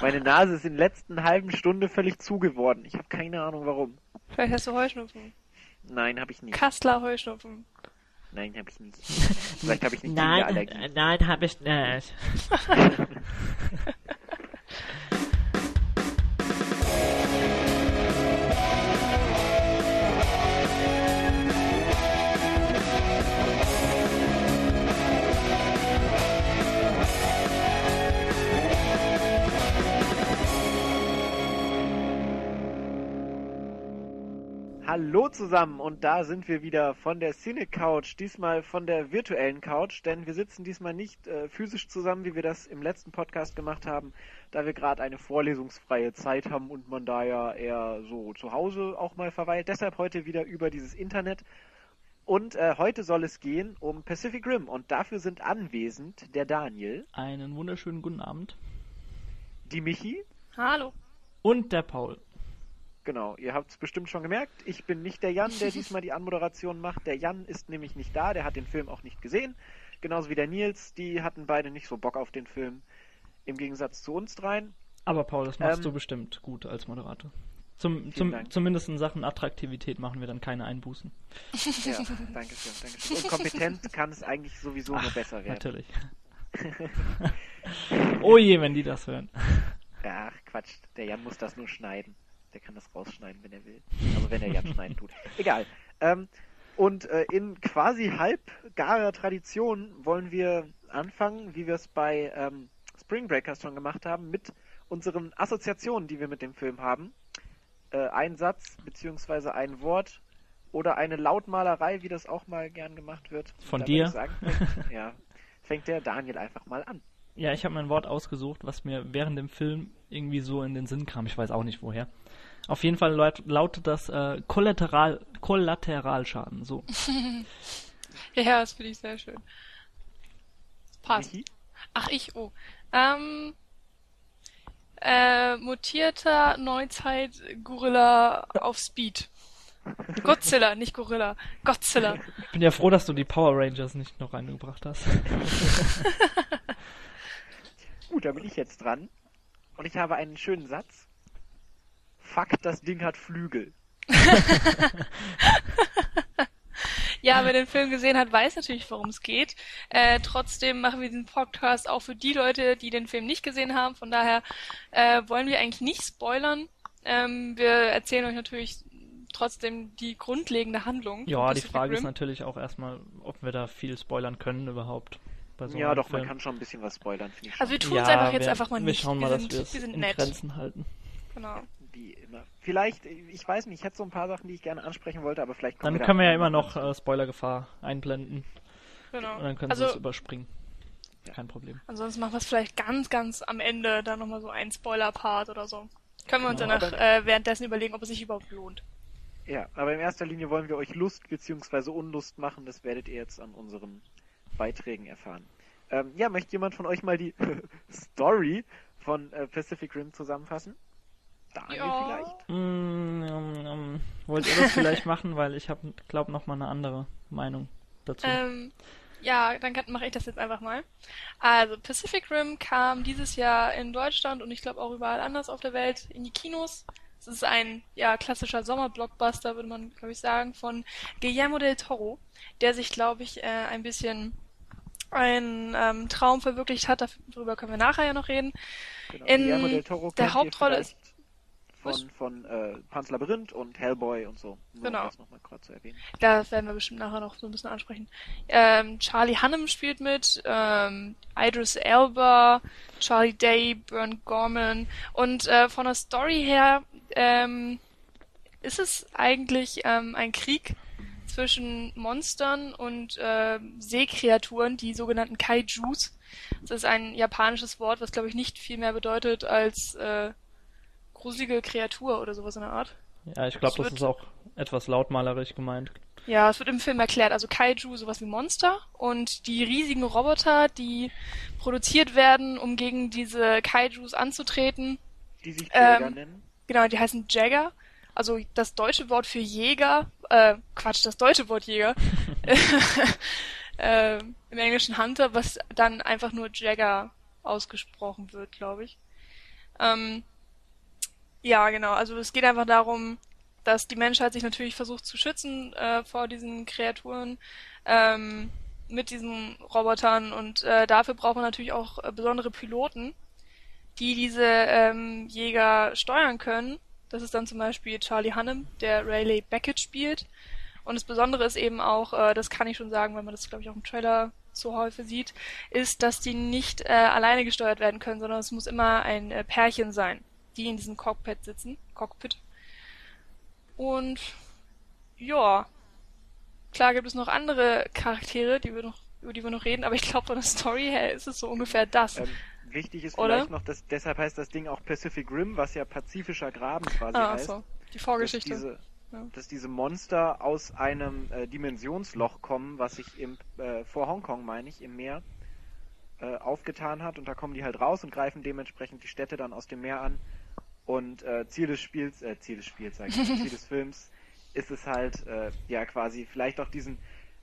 Meine Nase ist in der letzten halben Stunde völlig zugeworden. Ich habe keine Ahnung warum. Vielleicht hast du Heuschnupfen. Nein, habe ich nicht. Kassler Heuschnupfen. Nein, habe ich nicht. Vielleicht habe ich eine Nein, Allergie. nein, habe ich nicht. Hallo zusammen und da sind wir wieder von der Cine Couch, diesmal von der virtuellen Couch, denn wir sitzen diesmal nicht äh, physisch zusammen, wie wir das im letzten Podcast gemacht haben, da wir gerade eine vorlesungsfreie Zeit haben und man da ja eher so zu Hause auch mal verweilt. Deshalb heute wieder über dieses Internet. Und äh, heute soll es gehen um Pacific Rim und dafür sind anwesend der Daniel, Einen wunderschönen guten Abend. die Michi, Hallo. Und der Paul. Genau, ihr habt es bestimmt schon gemerkt. Ich bin nicht der Jan, der diesmal die Anmoderation macht. Der Jan ist nämlich nicht da, der hat den Film auch nicht gesehen. Genauso wie der Nils, die hatten beide nicht so Bock auf den Film. Im Gegensatz zu uns dreien. Aber Paul, das machst Ähm, du bestimmt gut als Moderator. Zum, zum, Dank. zumindest in Sachen Attraktivität machen wir dann keine Einbußen. Ja, danke schön, danke schön. Und kompetent kann es eigentlich sowieso nur besser werden. Natürlich. oh je, wenn die das hören. Ach, Quatsch. Der Jan muss das nur schneiden. Der kann das rausschneiden, wenn er will. Also wenn er Jan schneiden tut. Egal. Ähm, und äh, in quasi halbgarer Tradition wollen wir anfangen, wie wir es bei ähm, Spring Breakers schon gemacht haben, mit unseren Assoziationen, die wir mit dem Film haben. Äh, ein Satz beziehungsweise ein Wort oder eine Lautmalerei, wie das auch mal gern gemacht wird. Von dir? Sagen, ja, fängt der Daniel einfach mal an. Ja, ich habe mir ein Wort ausgesucht, was mir während dem Film irgendwie so in den Sinn kam. Ich weiß auch nicht woher. Auf jeden Fall laut, lautet das äh, Kollateral, Kollateralschaden. So. Ja, das finde ich sehr schön. Passt. Ach, ich, oh. Ähm, äh, mutierter Neuzeit-Gorilla auf Speed. Godzilla, nicht Gorilla. Godzilla. Ich bin ja froh, dass du die Power Rangers nicht noch reingebracht hast. Gut, da bin ich jetzt dran. Und ich habe einen schönen Satz. Fuck, das Ding hat Flügel. Ja, wer den Film gesehen hat, weiß natürlich, worum es geht. Äh, trotzdem machen wir diesen Podcast auch für die Leute, die den Film nicht gesehen haben. Von daher äh, wollen wir eigentlich nicht spoilern. Ähm, wir erzählen euch natürlich trotzdem die grundlegende Handlung. Ja, die Frage ist natürlich auch erstmal, ob wir da viel spoilern können überhaupt. Bei so ja, doch, man Film. kann schon ein bisschen was spoilern, finde ich Also schon. wir tun ja, es einfach jetzt wir, einfach mal wir nicht. schauen mal, wir dass sind, wir es wir sind in nett. Grenzen halten. Genau. Wie immer. Vielleicht, ich weiß nicht, ich hätte so ein paar Sachen, die ich gerne ansprechen wollte, aber vielleicht Dann wir können wir ja immer noch äh, Spoilergefahr einblenden genau. und dann können sie also es überspringen. Kein Problem. ansonsten machen wir es vielleicht ganz, ganz am Ende dann nochmal so ein Spoiler-Part oder so. Können wir uns Genau, danach aber- äh, währenddessen überlegen, ob es sich überhaupt lohnt. Ja, aber in erster Linie wollen wir euch Lust bzw. Unlust machen. Das werdet ihr jetzt an unseren Beiträgen erfahren. Ähm, ja, möchte jemand von euch mal die Story von äh, Pacific Rim zusammenfassen? Daniel Ja. vielleicht? Mm, ähm, ähm, wollt ihr das vielleicht machen, weil ich habe, glaube noch mal eine andere Meinung dazu. Ähm, ja, dann mache ich das jetzt einfach mal. Also, Pacific Rim kam dieses Jahr in Deutschland und ich glaube auch überall anders auf der Welt in die Kinos. Es ist ein ja, klassischer Sommerblockbuster, würde man, glaube ich, sagen, von Guillermo del Toro, der sich, glaube ich, äh, ein bisschen einen ähm, Traum verwirklicht hat. Darüber können wir nachher ja noch reden. Genau. In der Hauptrolle ist- von, von äh, Pan's Labyrinth und Hellboy und so. Nur Genau. Das nochmal kurz zu erwähnen. Das werden wir bestimmt nachher noch so ein bisschen ansprechen. Ähm, Charlie Hunnam spielt mit, ähm, Idris Elba, Charlie Day, Bern Gorman und äh, von der Story her ähm, ist es eigentlich ähm, ein Krieg zwischen Monstern und äh, Seekreaturen, die sogenannten Kaijus. Das ist ein japanisches Wort, was glaube ich nicht viel mehr bedeutet als äh, gruselige Kreatur oder sowas in der Art. ja, ich glaube, das wird- ist auch etwas lautmalerisch gemeint. Ja, es wird im Film erklärt. Also Kaiju, sowas wie Monster und die riesigen Roboter, die produziert werden, um gegen diese Kaijus anzutreten. Die sich Jäger Ähm, nennen. Genau, die heißen Jäger. Also das deutsche Wort für Jäger, äh, Quatsch, das deutsche Wort Jäger. äh, Im Englischen Hunter, was dann einfach nur Jäger ausgesprochen wird, glaube ich. Ähm, ja, genau. Also es geht einfach darum, dass die Menschheit sich natürlich versucht zu schützen äh, vor diesen Kreaturen ähm, mit diesen Robotern und äh, dafür braucht man natürlich auch äh, besondere Piloten, die diese ähm, Jäger steuern können. Das ist dann zum Beispiel Charlie Hunnam, der Rayleigh Beckett spielt. Und das Besondere ist eben auch, äh, das kann ich schon sagen, weil man das glaube ich auch im Trailer so häufig sieht, ist, dass die nicht äh, alleine gesteuert werden können, sondern es muss immer ein äh, Pärchen sein, die in diesem Cockpit sitzen. Cockpit. Und ja, klar gibt es noch andere Charaktere, die wir noch, über die wir noch reden, aber ich glaube von der Story her ist es so ungefähr das. Ähm, wichtig ist Oder? vielleicht noch, dass deshalb heißt das Ding auch Pacific Rim, was ja pazifischer Graben quasi ah, heißt. so. Die Dass Vorgeschichte. diese, Ja. dass diese Monster aus einem äh, Dimensionsloch kommen, was sich im, äh, vor Hongkong, meine ich, im Meer äh, aufgetan hat. Und da kommen die halt raus und greifen dementsprechend die Städte dann aus dem Meer an. Und äh, Ziel des Spiels, äh, Ziel des Spiels, sag ich, Ziel des Films ist es halt, äh, ja quasi vielleicht auch diesen,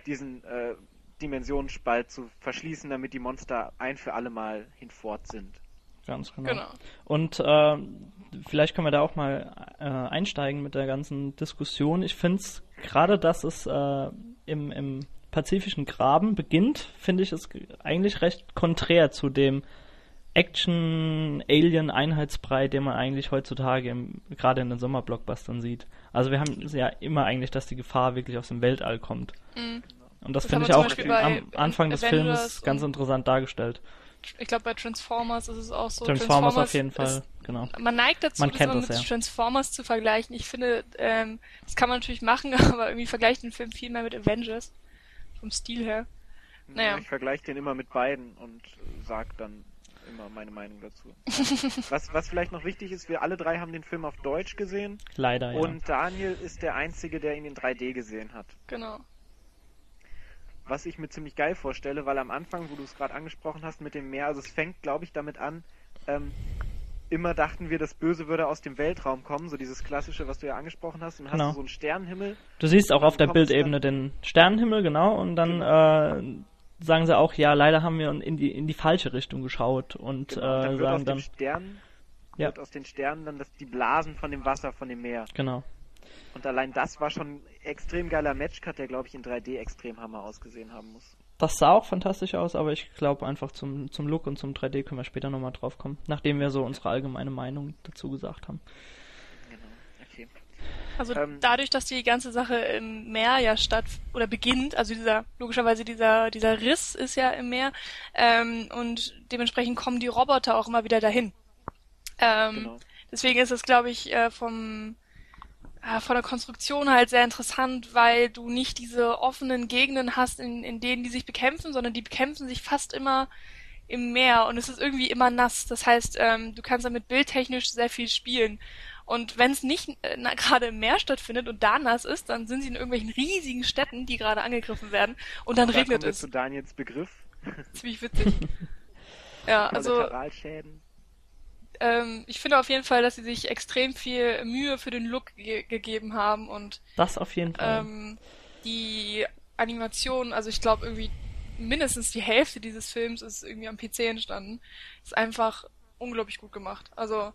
diesen äh, Dimensionsspalt zu verschließen, damit die Monster ein für alle Mal hinfort sind. Ganz genau. Genau. Und äh, vielleicht können wir da auch mal äh, einsteigen mit der ganzen Diskussion. Ich finde es gerade, dass es äh, im, im pazifischen Graben beginnt, finde ich es eigentlich recht konträr zu dem Action-Alien-Einheitsbrei, den man eigentlich heutzutage im, gerade in den Sommerblockbustern sieht. Also wir haben ja immer eigentlich, dass die Gefahr wirklich aus dem Weltall kommt. Mhm. Und das, Das finde ich auch am Anfang des Films ganz interessant dargestellt. Ich glaube, bei Transformers ist es auch so. Transformers auf jeden Fall, ist- genau. man neigt dazu, Man das kennt das, mit ja. Transformers zu vergleichen. Ich finde, ähm, das kann man natürlich machen, aber irgendwie vergleicht den Film viel mehr mit Avengers. Vom Stil her. Naja. Ich vergleiche den immer mit beiden und sag dann immer meine Meinung dazu. was, was vielleicht noch wichtig ist, wir alle drei haben den Film auf Deutsch gesehen Leider, ja. und Daniel ist der Einzige, der ihn in 3D gesehen hat. Genau. Was ich mir ziemlich geil vorstelle, weil am Anfang, wo du es gerade angesprochen hast mit dem Meer, also es fängt, glaube ich, damit an, ähm, immer dachten wir, das Böse würde aus dem Weltraum kommen, so dieses klassische, was du ja angesprochen hast, und dann Genau. hast du so einen Sternenhimmel. Du siehst auch auf der Bildebene den Sternenhimmel, genau, und dann äh, sagen sie auch, ja, leider haben wir in die, in die falsche Richtung geschaut und Genau, dann äh, wird aus sagen dann, den Sternen, Ja. wird aus den Sternen dann das, die Blasen von dem Wasser, von dem Meer. genau. Und allein das war schon ein extrem geiler Matchcut, der, glaube ich, in 3D extrem hammer ausgesehen haben muss. Das sah auch fantastisch aus, aber ich glaube einfach zum, zum Look und zum 3D können wir später nochmal drauf kommen, nachdem wir so unsere allgemeine Meinung dazu gesagt haben. Genau, okay. Also Ähm, dadurch, dass die ganze Sache im Meer ja statt oder beginnt, also dieser logischerweise dieser dieser Riss ist ja im Meer ähm, und dementsprechend kommen die Roboter auch immer wieder dahin. Ähm, Genau. Deswegen ist es, glaube ich, äh, vom von der Konstruktion halt sehr interessant, weil du nicht diese offenen Gegenden hast, in, in denen die sich bekämpfen, sondern die bekämpfen sich fast immer im Meer und es ist irgendwie immer nass. Das heißt, ähm, du kannst damit bildtechnisch sehr viel spielen. Und wenn es nicht äh, gerade im Meer stattfindet und da nass ist, dann sind sie in irgendwelchen riesigen Städten, die gerade angegriffen werden und dann da regnet kommen wir es. zu Daniels Begriff. Ziemlich witzig. ja, also Kollateralschäden. Ähm, ich finde auf jeden Fall, dass sie sich extrem viel Mühe für den Look ge gegeben haben und Das auf jeden Fall. ähm, die Animation, also ich glaube irgendwie mindestens die Hälfte dieses Films ist irgendwie am PC entstanden, ist einfach unglaublich gut gemacht. Also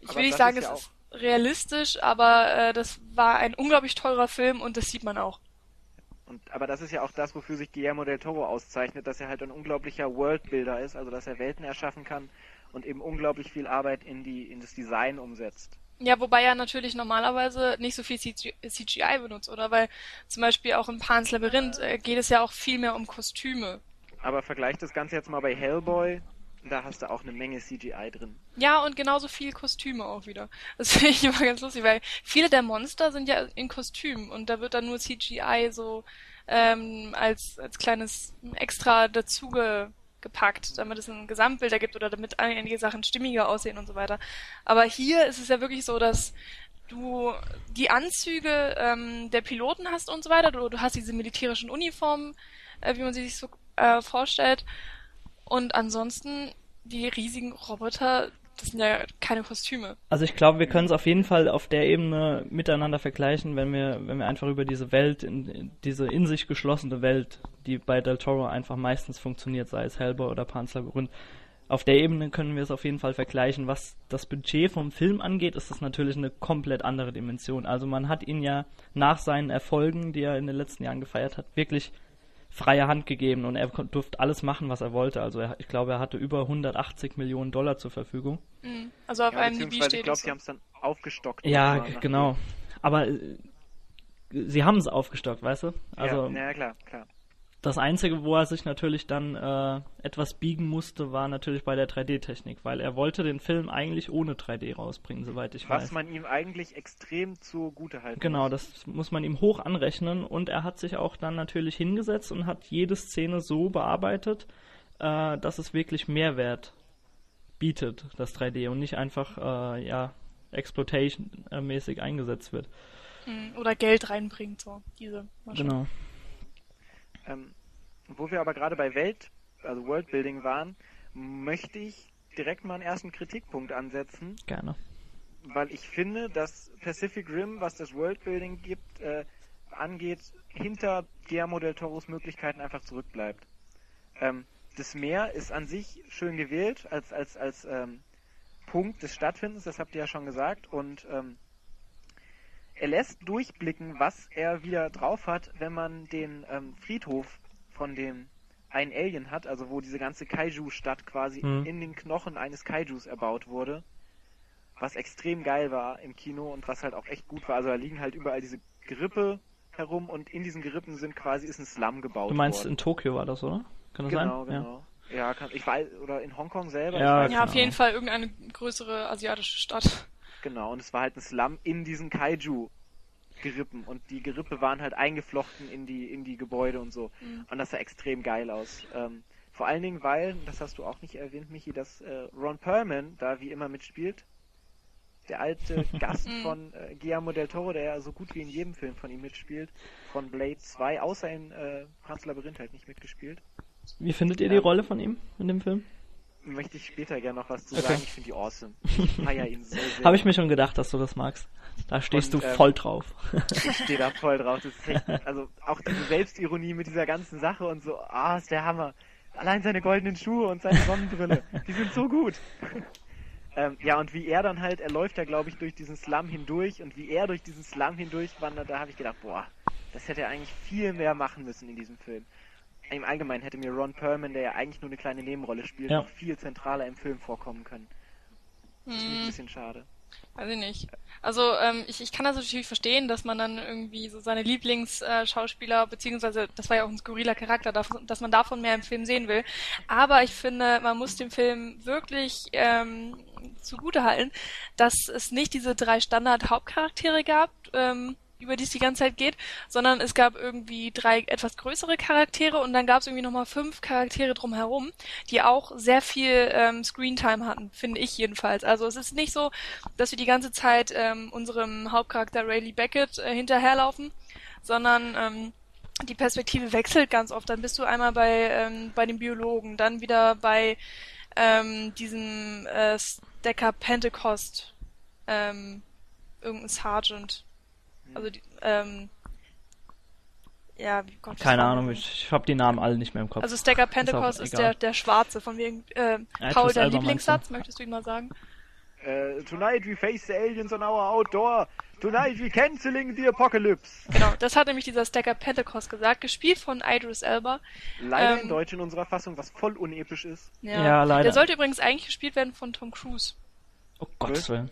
ich Aber will nicht sagen, ist es ja ist realistisch, aber äh, das war ein unglaublich teurer Film und das sieht man auch. Und, aber das ist ja auch das, wofür sich Guillermo del Toro auszeichnet, dass er halt ein unglaublicher Worldbuilder ist, also dass er Welten erschaffen kann und eben unglaublich viel Arbeit in die in das Design umsetzt. Ja, wobei er natürlich normalerweise nicht so viel CG CGI benutzt, oder? Weil zum Beispiel auch in Pan's Labyrinth äh, geht es ja auch viel mehr um Kostüme. Aber vergleich das Ganze jetzt mal bei Hellboy, da hast du auch eine Menge CGI drin. Ja, und genauso viel Kostüme auch wieder. Das finde ich immer ganz lustig, weil viele der Monster sind ja in Kostümen und da wird dann nur CGI so ähm, als, als kleines Extra dazu ge gepackt, damit es ein Gesamtbild ergibt oder damit einige Sachen stimmiger aussehen und so weiter. Aber hier ist es ja wirklich so, dass du die Anzüge ähm, der Piloten hast und so weiter, du, du hast diese militärischen Uniformen, äh, wie man sie sich so äh, vorstellt. Und ansonsten die riesigen Roboter, das sind ja keine Kostüme. Also ich glaube, wir können es auf jeden Fall auf der Ebene miteinander vergleichen, wenn wir, wenn wir einfach über diese Welt, in, in diese in sich geschlossene Welt, die bei Del Toro einfach meistens funktioniert, sei es Hellboy oder Pan's auf der Ebene können wir es auf jeden Fall vergleichen. Was das Budget vom Film angeht, ist das natürlich eine komplett andere Dimension. Also man hat ihn ja nach seinen Erfolgen, die er in den letzten Jahren gefeiert hat, wirklich freie Hand gegeben und er durfte alles machen, was er wollte. Also er, ich glaube, er hatte über 180 Millionen Dollar zur Verfügung. Mhm. Also auf Ja, einem beziehungsweise steht ich glaube, es sie haben es dann aufgestockt. Ja, nach- genau. Aber äh, sie haben es aufgestockt, weißt du? Also ja, ja, klar, klar. Das Einzige, wo er sich natürlich dann äh, etwas biegen musste, war natürlich bei der 3D-Technik, weil er wollte den Film eigentlich ohne 3D rausbringen, soweit ich Was weiß. man ihm eigentlich extrem zugute halten Genau, muss. das muss man ihm hoch anrechnen und er hat sich auch dann natürlich hingesetzt und hat jede Szene so bearbeitet, äh, dass es wirklich Mehrwert bietet, das 3D und nicht einfach äh, ja exploitation-mäßig eingesetzt wird. Mhm. Oder Geld reinbringt, so diese Maschine. Genau. Ähm, wo wir aber gerade bei Welt, also Worldbuilding waren, möchte ich direkt mal einen ersten Kritikpunkt ansetzen, Gerne. weil ich finde, dass Pacific Rim, was das Worldbuilding gibt, äh, angeht, hinter Guillermo del Toros Möglichkeiten einfach zurückbleibt. Ähm, das Meer ist an sich schön gewählt als als als ähm, Punkt des Stattfindens, das habt ihr ja schon gesagt, und ähm, er lässt durchblicken, was er wieder drauf hat, wenn man den ähm, Friedhof von dem einen Alien hat, also wo diese ganze Kaiju-Stadt quasi Mhm. in den Knochen eines Kaijus erbaut wurde, was extrem geil war im Kino und was halt auch echt gut war. Also da liegen halt überall diese Gerippe herum und in diesen Gerippen sind quasi ist ein Slum gebaut Du meinst, worden. in Tokio war das, oder? Kann das genau, sein? genau. Ja, kann, ich weiß, oder in Hongkong selber. Ja, ich weiß Ja, auf Genau. jeden Fall irgendeine größere asiatische Stadt. Genau, und es war halt ein Slum in diesen Kaiju-Gerippen und die Gerippe waren halt eingeflochten in die, in die Gebäude und so. Mhm. Und das sah extrem geil aus. Ähm, vor allen Dingen, weil, das hast du auch nicht erwähnt, Michi, dass äh, Ron Perlman da wie immer mitspielt. Der alte Gast Mhm. von äh, Guillermo del Toro, der ja so gut wie in jedem Film von ihm mitspielt, von Blade 2, außer in äh, Hans Labyrinth halt nicht mitgespielt. Wie findet ihr die Ähm, Rolle von ihm in dem Film? Möchte ich später gerne noch was zu Okay. sagen. Ich finde die awesome. Ich feier ihn so sehr. Habe ich mir schon gedacht, dass du das magst. Da stehst Und, du ähm, voll drauf. Ich stehe da voll drauf. Das ist echt, also auch diese Selbstironie mit dieser ganzen Sache und so, ah, ist der Hammer. Allein seine goldenen Schuhe und seine Sonnenbrille, die sind so gut. ähm, ja, und wie er dann halt, er läuft ja, glaube ich, durch diesen Slum hindurch und wie er durch diesen Slum hindurch wandert, da habe ich gedacht, boah, das hätte er eigentlich viel mehr machen müssen in diesem Film. Im Allgemeinen hätte mir Ron Perlman, der ja eigentlich nur eine kleine Nebenrolle spielt, Ja. noch viel zentraler im Film vorkommen können. Das finde ich ein Hm, bisschen schade. weiß ich nicht. Also ähm, ich, ich kann das natürlich verstehen, dass man dann irgendwie so seine Lieblingsschauspieler, beziehungsweise das war ja auch ein skurriler Charakter, davon- dass man davon mehr im Film sehen will. Aber ich finde, man muss dem Film wirklich ähm, zugutehalten, dass es nicht diese drei Standard-Hauptcharaktere gab, ähm, über die es die ganze Zeit geht, sondern es gab irgendwie drei etwas größere Charaktere und dann gab es irgendwie nochmal fünf Charaktere drumherum, die auch sehr viel ähm, Screentime hatten, finde ich jedenfalls. Also es ist nicht so, dass wir die ganze Zeit ähm, unserem Hauptcharakter Rayleigh Beckett äh, hinterherlaufen, sondern ähm, die Perspektive wechselt ganz oft. Dann bist du einmal bei, ähm, bei dem Biologen, dann wieder bei ähm, diesem äh, Stacker Pentecost, ähm, irgendein Sergeant. Also die, ähm, ja, wie Gott, was Keine Ahnung, ich, ich habe die Namen alle nicht mehr im Kopf. Also Stacker Pentecost ist, egal. der, der Schwarze, von wegen, äh, Ja, Paul, dein Lieblingssatz, möchtest du ihn mal sagen? Äh, tonight we face the aliens on our outdoor. Tonight we canceling the apocalypse. Genau, das hat nämlich dieser Stacker Pentecost gesagt, gespielt von Idris Elba. Leider Ähm, in Deutsch in unserer Fassung, was voll unepisch ist. Ja, Ja, leider. Der sollte übrigens eigentlich gespielt werden von Tom Cruise. oh Gottes Willen.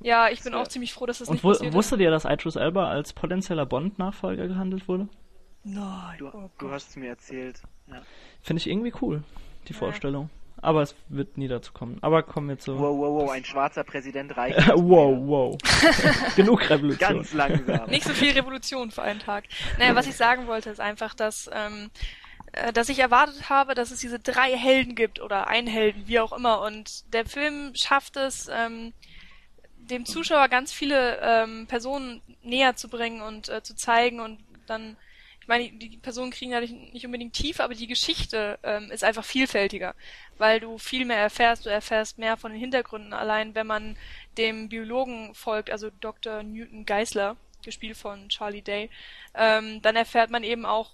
Ja, ich bin Ja. auch ziemlich froh, dass das Und nicht passiert wusstet ihr, dass Idris Elba als potenzieller Bond-Nachfolger gehandelt wurde? ist. Nein. Du, oh du hast es mir erzählt. Ja. Finde ich irgendwie cool, die Ja. Vorstellung. Aber es wird nie dazu kommen. Aber kommen wir zu... Wow, wow, wow, ein schwarzer Präsident reicht. wow, wow. Genug Revolution. Ganz langsam. Nicht so viel Revolution für einen Tag. Naja, was ich sagen wollte, ist einfach, dass, ähm, äh, dass ich erwartet habe, dass es diese drei Helden gibt oder ein Helden, wie auch immer. Und der Film schafft es, ähm, dem Zuschauer ganz viele ähm, Personen näher zu bringen und äh, zu zeigen und dann, ich meine, die, Personen kriegen ja nicht, unbedingt Tiefe, aber die Geschichte ähm, ist einfach vielfältiger, weil du viel mehr erfährst, du erfährst mehr von den Hintergründen, allein wenn man dem Biologen folgt, also Dr. Newton Geisler, gespielt von Charlie Day, ähm, dann erfährt man eben auch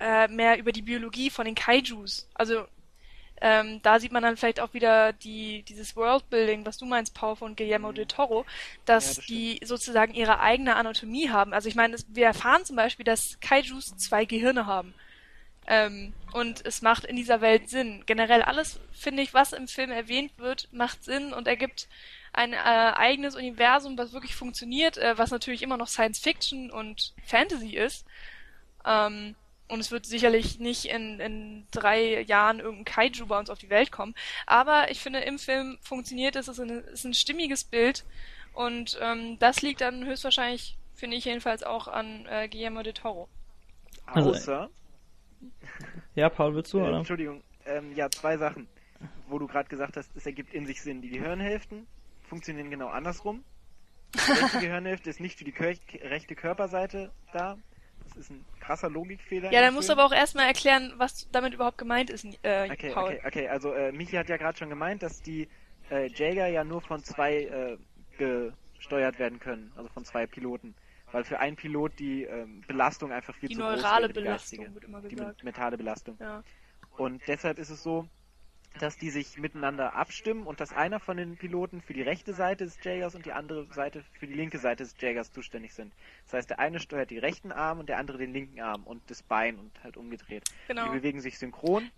äh, mehr über die Biologie von den Kaijus. Also ähm, da sieht man dann vielleicht auch wieder die, dieses Worldbuilding, was du meinst, Paul von Guillermo Mhm. del Toro, dass Ja, das die sozusagen ihre eigene Anatomie haben. Also ich meine, es- wir erfahren zum Beispiel, dass Kaijus zwei Gehirne haben. Ähm, und es macht in dieser Welt Sinn. Generell alles, finde ich, was im Film erwähnt wird, macht Sinn und ergibt ein äh, eigenes Universum, was wirklich funktioniert, äh, was natürlich immer noch Science Fiction und Fantasy ist. Ähm, und es wird sicherlich nicht in, in drei Jahren irgendein Kaiju bei uns auf die Welt kommen. Aber ich finde, im Film funktioniert es, es ist ein, es ist ein stimmiges Bild. Und ähm, das liegt dann höchstwahrscheinlich, finde ich jedenfalls auch an äh, Guillermo de Toro. Also, Außer, Ja, Paul, willst du, äh, oder? Entschuldigung, ähm, ja, zwei Sachen, wo du gerade gesagt hast, es ergibt in sich Sinn. Die Gehirnhälften funktionieren genau andersrum. Die rechte Gehirnhälfte ist nicht für die rechte Körperseite da. Das ist ein krasser Logikfehler. Ja, dann musst du aber auch erstmal erklären, was damit überhaupt gemeint ist, äh, Okay, Paul. okay, okay. Also äh, Michi hat ja gerade schon gemeint, dass die äh, Jaeger ja nur von zwei äh, gesteuert werden können, also von zwei Piloten. Weil für einen Pilot die ähm, Belastung einfach viel Die zu groß neurale wäre, die Belastung geistige. wird immer Die gesagt. mentale Belastung. Ja. Und deshalb ist es so, dass die sich miteinander abstimmen und dass einer von den Piloten für die rechte Seite des Jaegers und die andere Seite für die linke Seite des Jaegers zuständig sind. Das heißt, der eine steuert die rechten Arm und der andere den linken Arm und das Bein und halt umgedreht. Genau. Die bewegen sich synchron.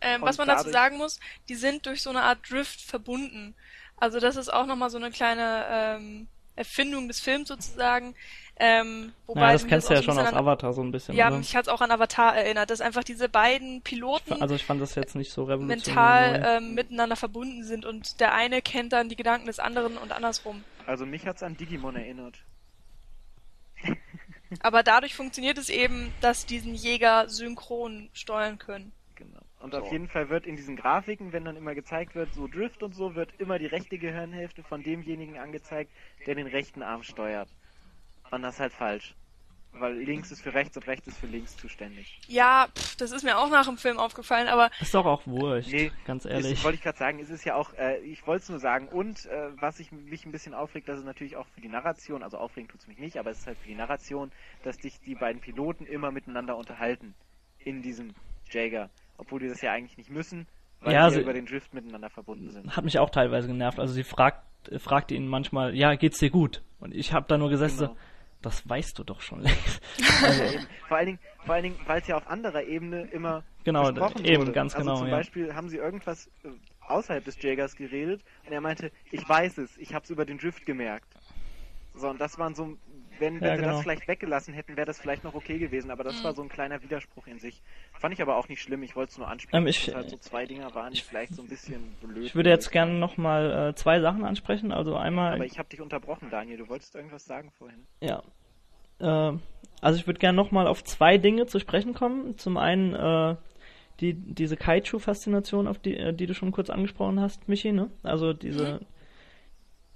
Ähm, was man dazu sagen muss, die sind durch so eine Art Drift verbunden. Also das ist auch nochmal so eine kleine ähm, Erfindung des Films sozusagen. Ähm, wobei Ja, das mich kennst du ja schon aus an- Avatar so ein bisschen, Ja, oder? mich hat's auch an Avatar erinnert, dass einfach diese beiden Piloten Also ich fand das jetzt nicht so mental neu. ähm, miteinander verbunden sind und der eine kennt dann die Gedanken des anderen und andersrum. Also mich hat's an Digimon erinnert. Aber dadurch funktioniert es eben, dass diesen Jäger synchron steuern können. Und auf jeden Fall wird in diesen Grafiken, wenn dann immer gezeigt wird, so Drift und so, wird immer die rechte Gehirnhälfte von demjenigen angezeigt, der den rechten Arm steuert. Und das ist halt falsch. Weil links ist für rechts und rechts ist für links zuständig. Ja, pff, das ist mir auch nach dem Film aufgefallen, aber Ist doch auch wurscht, Nee, ganz Das ehrlich. wollte ich gerade sagen, es ist ja auch, äh, ich wollte es nur sagen, und äh, was ich, mich ein bisschen aufregt, dass es natürlich auch für die Narration, also aufregen tut's mich nicht, aber es ist halt für die Narration, dass sich die beiden Piloten immer miteinander unterhalten in diesem Jager, obwohl die das ja eigentlich nicht müssen, weil Ja, sie sie- über den Drift miteinander verbunden sind. Hat mich auch teilweise genervt. Also sie fragt, fragt ihn manchmal, ja, geht's dir gut? Und ich habe da nur gesessen Genau. so, das weißt du doch schon längst. Also, Ja. Vor allen Dingen, vor allen Dingen, weil es ja auf anderer Ebene immer Genau, besprochen eben, wurde. ganz also genau, Zum ja. Beispiel haben sie irgendwas äh, außerhalb des Jägers geredet und er meinte, ich weiß es, ich habe es über den Drift gemerkt. So, und das waren so, wenn, wenn Ja, sie genau. das vielleicht weggelassen hätten, wäre das vielleicht noch okay gewesen, aber das war so ein kleiner Widerspruch in sich. Fand ich aber auch nicht schlimm, ich wollte es nur ansprechen, Ähm, ich- dass es halt so zwei Dinger waren, die vielleicht so ein bisschen blöd ich würde jetzt gerne nochmal äh, zwei Sachen ansprechen. Also einmal, Aber ich habe dich unterbrochen, Daniel, du wolltest irgendwas sagen vorhin. ja, äh, also ich würde gerne nochmal auf zwei Dinge zu sprechen kommen. Zum einen äh, die, diese Kaiju-Faszination, auf die, äh, die du schon kurz angesprochen hast, Michi, ne? Also diese,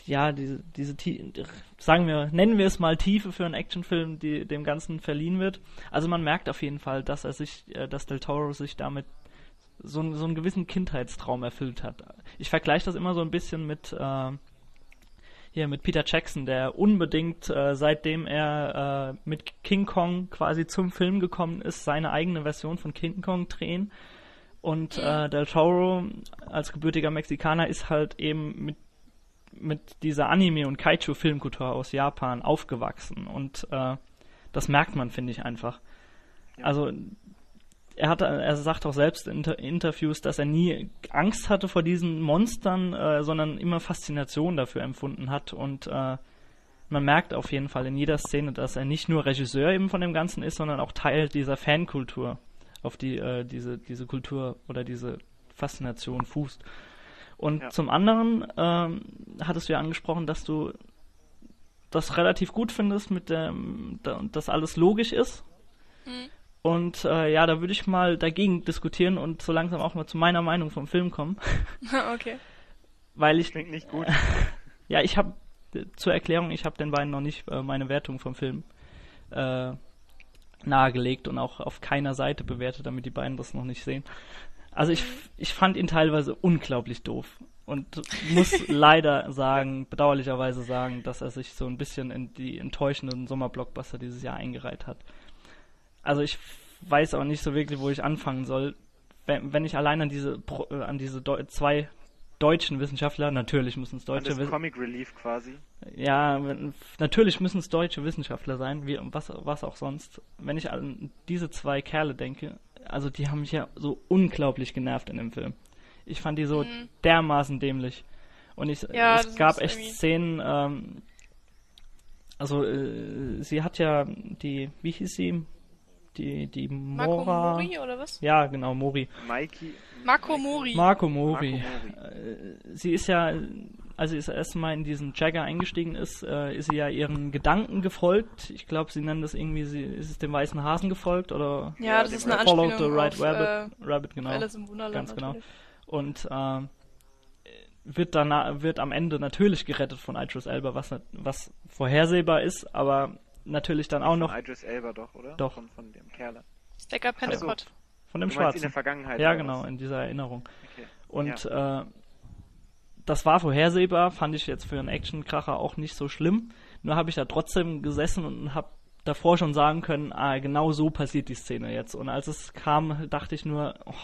ja, diese, diese, sagen wir, nennen wir es mal Tiefe für einen Actionfilm, die dem Ganzen verliehen wird. Also man merkt auf jeden Fall, dass er sich, äh, dass Del Toro sich damit so, einen- so einen gewissen Kindheitstraum erfüllt hat. Ich vergleiche das immer so ein bisschen mit, äh, hier mit Peter Jackson, der unbedingt, äh, seitdem er äh, mit King Kong quasi zum Film gekommen ist, seine eigene Version von King Kong drehen. Und äh, Del Toro als gebürtiger Mexikaner ist halt eben mit mit dieser Anime- und Kaiju-Filmkultur aus Japan aufgewachsen. Und äh, das merkt man, finde ich einfach. Also er hat, er sagt auch selbst in Inter Interviews, dass er nie Angst hatte vor diesen Monstern, äh, sondern immer Faszination dafür empfunden hat. Und äh, man merkt auf jeden Fall in jeder Szene, dass er nicht nur Regisseur eben von dem Ganzen ist, sondern auch Teil dieser Fankultur, auf die äh, diese, diese Kultur oder diese Faszination fußt. Und Ja. zum anderen ähm, hattest du ja angesprochen, dass du das relativ gut findest, mit dem, da, dass alles logisch ist. Mhm. Und äh, ja, da würde ich mal dagegen diskutieren und so langsam auch mal zu meiner Meinung vom Film kommen, okay. weil ich Klingt nicht gut. ja, ich habe zur Erklärung, ich habe den beiden noch nicht äh, meine Wertung vom Film äh, nahegelegt und auch auf keiner Seite bewertet, damit die beiden das noch nicht sehen. Also ich, ich fand ihn teilweise unglaublich doof und muss leider sagen, bedauerlicherweise sagen, dass er sich so ein bisschen in die enttäuschenden Sommerblockbuster dieses Jahr eingereiht hat. Also ich weiß auch nicht so wirklich, wo ich anfangen soll. wenn, wenn ich allein an diese äh, an diese Deu zwei deutschen Wissenschaftler, natürlich müssen es deutsche Wissenschaftler. Comic Relief quasi. Ja, wenn, natürlich müssen es deutsche Wissenschaftler sein, wie was, was auch sonst. Wenn ich an diese zwei Kerle denke, also die haben mich ja so unglaublich genervt in dem Film. Ich fand die so mhm. dermaßen dämlich. Und ich, ja, es gab echt irgendwie... Szenen, ähm, also äh, sie hat ja die, wie hieß sie? Die, die Mora. Marco Mori oder was? Ja, genau, Mori. Mikey. Marco Mori. Marco Mori. Marco Mori. Äh, sie ist ja, als sie das erste Mal in diesen Jagger eingestiegen ist, äh, ist sie ja ihren Gedanken gefolgt. Ich glaube, sie nennen das irgendwie, sie ist es dem weißen Hasen gefolgt oder ja, das ist eine Follow the right auf, rabbit, äh, rabbit genau. Alice im Wunderland ganz genau. Natürlich. Und äh, wird dann wird am Ende natürlich gerettet von Idris Elba, was was vorhersehbar ist, aber natürlich dann auch noch. Von Idris Elba doch, oder? Doch. Von, von dem Kerle. Stecker Pentecourt. So. Von dem Schwarzen. in der Vergangenheit. Ja, genau, in dieser Erinnerung. Okay. Und ja. äh, das war vorhersehbar, fand ich jetzt für einen Actionkracher auch nicht so schlimm. Nur habe ich da trotzdem gesessen und habe davor schon sagen können, ah, genau so passiert die Szene jetzt. Und als es kam, dachte ich nur, oh,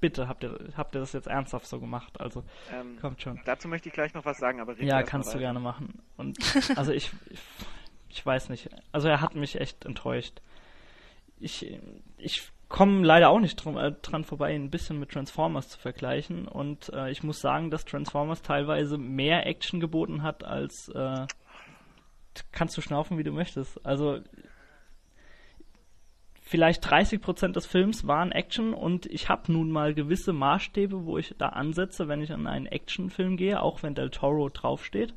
bitte, habt ihr, habt ihr das jetzt ernsthaft so gemacht? Also, ähm, kommt schon. Dazu möchte ich gleich noch was sagen, aber Ja, kannst du gerne machen. Und, also ich, ich, ich, weiß nicht. Also er hat mich echt enttäuscht. Ich, ich komme leider auch nicht drum, äh, dran vorbei, ein bisschen mit Transformers zu vergleichen. Und äh, ich muss sagen, dass Transformers teilweise mehr Action geboten hat als, äh, kannst du schnaufen, wie du möchtest. Also vielleicht 30% des Films waren Action und ich habe nun mal gewisse Maßstäbe, wo ich da ansetze, wenn ich an einen Actionfilm gehe, auch wenn Del Toro draufsteht.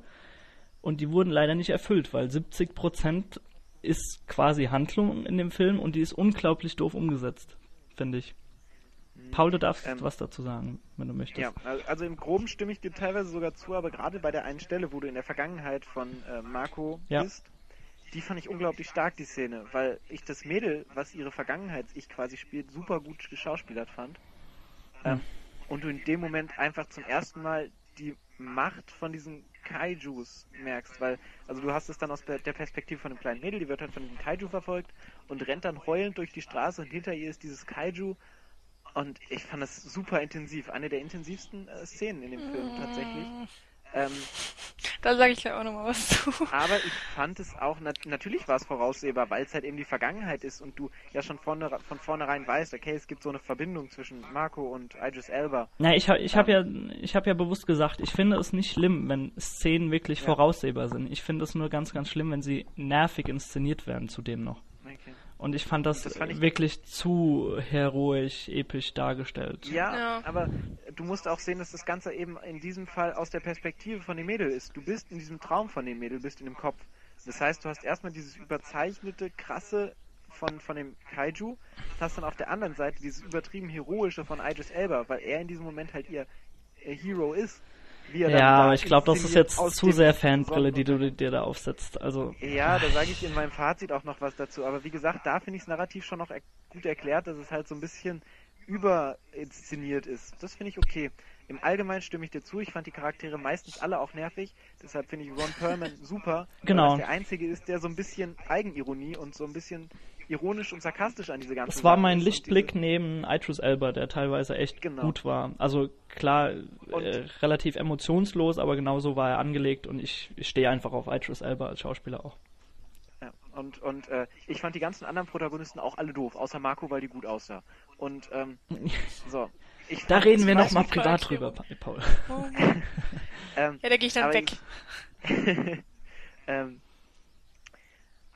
Und die wurden leider nicht erfüllt, weil 70 ist quasi Handlung in dem Film und die ist unglaublich doof umgesetzt, finde ich. Paul, du darfst ähm, was dazu sagen, wenn du möchtest. Ja, also im Groben stimme ich dir teilweise sogar zu, aber gerade bei der einen Stelle, wo du in der Vergangenheit von äh, Marco ja. bist, die fand ich unglaublich stark, die Szene, weil ich das Mädel, was ihre Vergangenheits-Ich quasi spielt, super gut geschauspielert fand. Hm. Ähm, und du in dem Moment einfach zum ersten Mal die Macht von diesen Kaijus merkst, weil, also du hast es dann aus der Perspektive von einem kleinen Mädel, die wird halt von diesem Kaiju verfolgt und rennt dann heulend durch die Straße und hinter ihr ist dieses Kaiju. Und ich fand das super intensiv, eine der intensivsten äh, Szenen in dem Film tatsächlich. Ähm, da sage ich ja auch nochmal was zu. Aber ich fand es auch, nat natürlich war es voraussehbar, weil es halt eben die Vergangenheit ist und du ja schon vorne, von vornherein weißt, okay, es gibt so eine Verbindung zwischen Marco und Idris Elba. Na, ich, ich habe ja, ich habe ja bewusst gesagt, ich finde es nicht schlimm, wenn Szenen wirklich ja. voraussehbar sind. Ich finde es nur ganz, ganz schlimm, wenn sie nervig inszeniert werden zudem noch. Und ich fand das, das fand ich wirklich zu heroisch, episch dargestellt. Ja, ja, aber du musst auch sehen, dass das Ganze eben in diesem Fall aus der Perspektive von dem Mädel ist. Du bist in diesem Traum von dem Mädel, bist in dem Kopf. Das heißt, du hast erstmal dieses überzeichnete, krasse von, von dem Kaiju, hast dann auf der anderen Seite dieses übertrieben heroische von Idris Elba, weil er in diesem Moment halt ihr, ihr Hero ist ja, aber ich glaube, das ist jetzt zu sehr Fanbrille, die du dir da aufsetzt. Also ja, da sage ich in meinem Fazit auch noch was dazu. Aber wie gesagt, da finde ich das Narrativ schon noch er gut erklärt, dass es halt so ein bisschen überinszeniert ist. Das finde ich okay. Im Allgemeinen stimme ich dir zu. Ich fand die Charaktere meistens alle auch nervig. Deshalb finde ich Ron Perlman super. Genau. Weil er der einzige ist, der so ein bisschen Eigenironie und so ein bisschen ironisch und sarkastisch an diese ganze Das war mein Lichtblick diese... neben Idris Elba, der teilweise echt genau. gut war. Also klar, äh, relativ emotionslos, aber genauso war er angelegt und ich, ich stehe einfach auf Idris Elba als Schauspieler auch. Ja, und und äh, ich fand die ganzen anderen Protagonisten auch alle doof, außer Marco, weil die gut aussah. Und ähm, so. da reden wir nochmal privat drüber, Paul. Oh. ähm, ja, da gehe ich dann weg. Ich, ähm,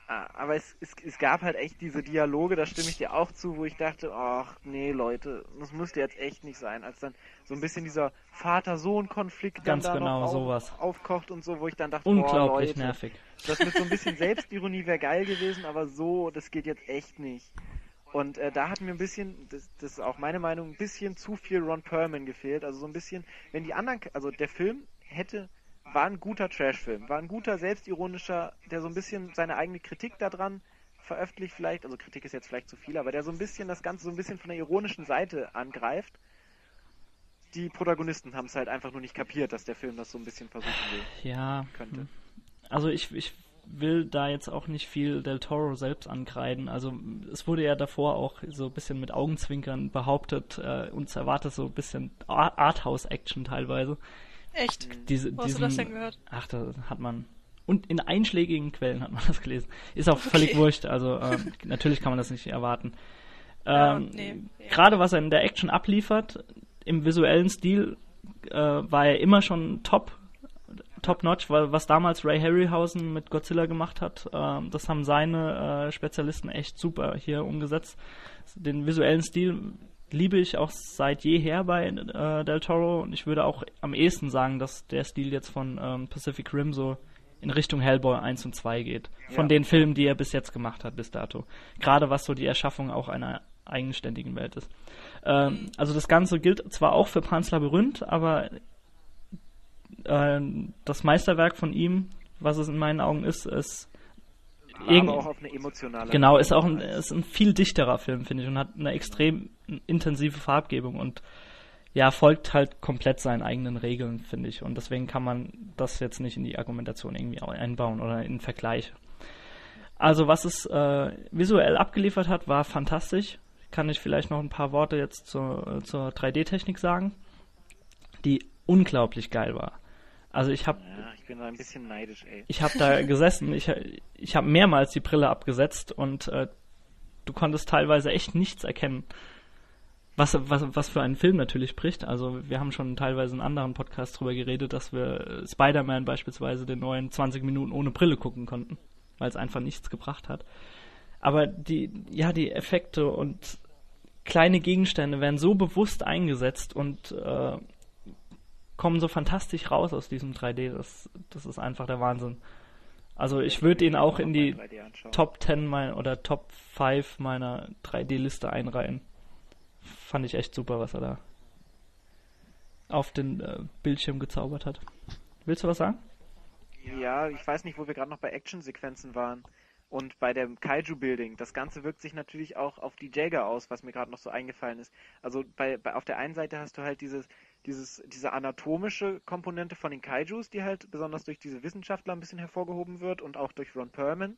aber es, es, es gab halt echt diese Dialoge, da stimme ich dir auch zu, wo ich dachte, ach nee, Leute, das müsste jetzt echt nicht sein, als dann so ein bisschen dieser Vater-Sohn-Konflikt dann da genau, noch sowas. aufkocht und so, wo ich dann dachte, unglaublich Leute, nervig. Das mit so ein bisschen Selbstironie wäre geil gewesen, aber so, das geht jetzt echt nicht. Und äh, da hat mir ein bisschen, das, das ist auch meine Meinung, ein bisschen zu viel Ron Perlman gefehlt. Also so ein bisschen, wenn die anderen, also der Film hätte war ein guter Trash-Film, war ein guter, selbstironischer, der so ein bisschen seine eigene Kritik daran veröffentlicht vielleicht, also Kritik ist jetzt vielleicht zu viel, aber der so ein bisschen das Ganze so ein bisschen von der ironischen Seite angreift. Die Protagonisten haben es halt einfach nur nicht kapiert, dass der Film das so ein bisschen versuchen will. Ja. Könnte. Also ich, ich will da jetzt auch nicht viel Del Toro selbst ankreiden. Also es wurde ja davor auch so ein bisschen mit Augenzwinkern behauptet, äh, uns erwartet so ein bisschen Arthouse-Action teilweise. Echt? Diese, Wo hast diesen, du das denn gehört? Ach, da hat man. Und in einschlägigen Quellen hat man das gelesen. Ist auch Okay. völlig wurscht. Also ähm, natürlich kann man das nicht erwarten. Ähm, nee, ja. Gerade was er in der Action abliefert, im visuellen Stil, äh, war er immer schon top, top notch, weil was damals Ray Harryhausen mit Godzilla gemacht hat, ähm, das haben seine äh, Spezialisten echt super hier umgesetzt. Den visuellen Stil liebe ich auch seit jeher bei äh, Del Toro und ich würde auch am ehesten sagen, dass der Stil jetzt von ähm, Pacific Rim so in Richtung Hellboy 1 und 2 geht. Von Ja. den Filmen, die er bis jetzt gemacht hat, bis dato. Gerade was so die Erschaffung auch einer eigenständigen Welt ist. Ähm, also das Ganze gilt zwar auch für Pan's Labyrinth, aber äh, das Meisterwerk von ihm, was es in meinen Augen ist, ist irgend- aber auch auf eine emotionale Genau, ist auch ein, ist ein viel dichterer Film, finde ich, und hat eine extrem intensive Farbgebung und ja, folgt halt komplett seinen eigenen Regeln, finde ich. Und deswegen kann man das jetzt nicht in die Argumentation irgendwie einbauen oder in den Vergleich. Also, was es äh, visuell abgeliefert hat, war fantastisch. Kann ich vielleicht noch ein paar Worte jetzt zur, zur 3D-Technik sagen, die unglaublich geil war. Also, ich habe Ja, ich bin da ein bisschen neidisch, ey. ich habe da gesessen, ich, ich habe mehrmals die Brille abgesetzt und äh, du konntest teilweise echt nichts erkennen. Was, was, was für einen Film natürlich spricht. Also wir haben schon teilweise in anderen Podcasts drüber geredet, dass wir äh, Spider-Man beispielsweise den neuen 20 Minuten ohne Brille gucken konnten, weil es einfach nichts gebracht hat. Aber die, ja, die Effekte und kleine Gegenstände werden so bewusst eingesetzt und äh, kommen so fantastisch raus aus diesem 3D. Das, das ist einfach der Wahnsinn. Also ich würde ihn auch in die 3D anschauen. Top 10 mein, oder Top 5 meiner 3D-Liste einreihen. Fand ich echt super, was er da auf den äh, Bildschirm gezaubert hat. Willst du was sagen? Ja, ich weiß nicht, wo wir gerade noch bei Actionsequenzen waren. Und bei dem Kaiju-Building, das Ganze wirkt sich natürlich auch auf die Jäger aus, was mir gerade noch so eingefallen ist. Also bei, bei auf der einen Seite hast du halt dieses, dieses, diese anatomische Komponente von den Kaijus, die halt besonders durch diese Wissenschaftler ein bisschen hervorgehoben wird und auch durch Ron Perlman.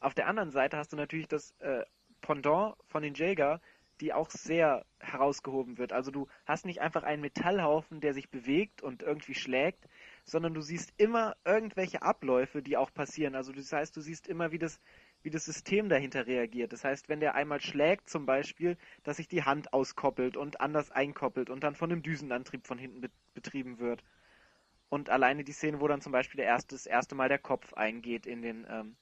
Auf der anderen Seite hast du natürlich das äh, Pendant von den Jäger, die auch sehr herausgehoben wird. Also du hast nicht einfach einen Metallhaufen, der sich bewegt und irgendwie schlägt, sondern du siehst immer irgendwelche Abläufe, die auch passieren. Also das heißt, du siehst immer, wie das, wie das System dahinter reagiert. Das heißt, wenn der einmal schlägt zum Beispiel, dass sich die Hand auskoppelt und anders einkoppelt und dann von dem Düsenantrieb von hinten be betrieben wird. Und alleine die Szene, wo dann zum Beispiel der erste, das erste Mal der Kopf eingeht in den, ähm,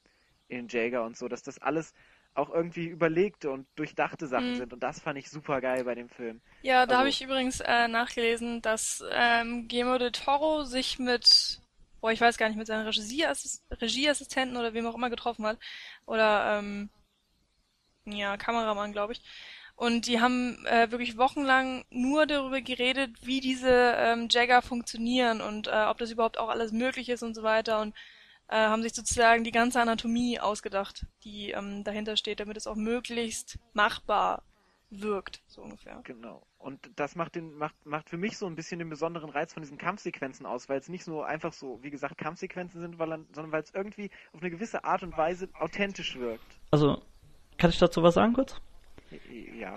in den Jäger und so, dass das alles auch irgendwie überlegte und durchdachte Sachen Mhm. sind. Und das fand ich super geil bei dem Film. Ja, da Also- habe ich übrigens äh, nachgelesen, dass ähm, Guillermo del Toro sich mit, boah, ich weiß gar nicht, mit seinem Regieassist Regieassistenten oder wem auch immer getroffen hat. Oder, ähm, ja, Kameramann, glaube ich. Und die haben äh, wirklich wochenlang nur darüber geredet, wie diese ähm, Jagger funktionieren und äh, ob das überhaupt auch alles möglich ist und so weiter. Und äh, haben sich sozusagen die ganze Anatomie ausgedacht, die ähm, dahinter steht, damit es auch möglichst machbar wirkt, so ungefähr. Genau. Und das macht den, macht, macht für mich so ein bisschen den besonderen Reiz von diesen Kampfsequenzen aus, weil es nicht nur einfach so, wie gesagt, Kampfsequenzen sind, weil, sondern weil es irgendwie auf eine gewisse Art und Weise authentisch wirkt. Also, kann ich dazu was sagen kurz? Ja.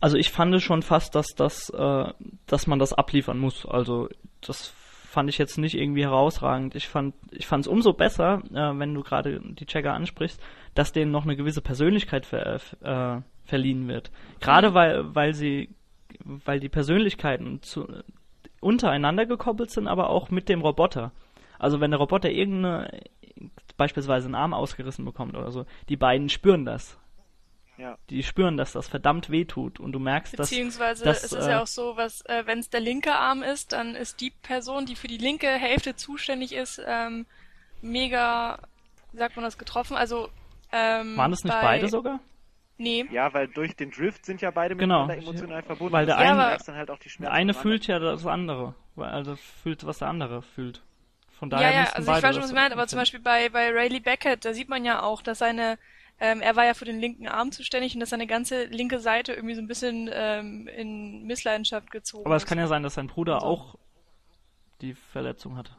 Also ich fand schon fast, dass das, äh, dass man das abliefern muss. Also das fand ich jetzt nicht irgendwie herausragend. Ich fand, ich fand es umso besser, äh, wenn du gerade die Checker ansprichst, dass denen noch eine gewisse Persönlichkeit ver, äh, verliehen wird. Gerade weil, weil sie, weil die Persönlichkeiten zu, untereinander gekoppelt sind, aber auch mit dem Roboter. Also wenn der Roboter irgendeine, beispielsweise einen Arm ausgerissen bekommt oder so, die beiden spüren das. Ja. Die spüren, dass das verdammt weh tut und du merkst, dass Beziehungsweise das, es ist äh, ja auch so, was, äh, wenn es der linke Arm ist, dann ist die Person, die für die linke Hälfte zuständig ist, ähm, mega, wie sagt man das, getroffen. Also ähm, waren das nicht bei, beide sogar? Nee. Ja, weil durch den Drift sind ja beide Genau. miteinander emotional verbunden. Weil der eine- merkst dann halt auch die Der eine fühlt ja das andere, weil- also fühlt, was der andere fühlt. Von daher Ja, ja, also ich weiß schon, was du meinst, aber zum. Beispiel bei, bei Rayleigh Beckett, da sieht man ja auch, dass seine, ähm, er war ja für den linken Arm zuständig und dass seine ganze linke Seite irgendwie so ein bisschen ähm, in Missleidenschaft gezogen Aber es ist. kann ja sein, dass sein Bruder So. auch die Verletzung hat.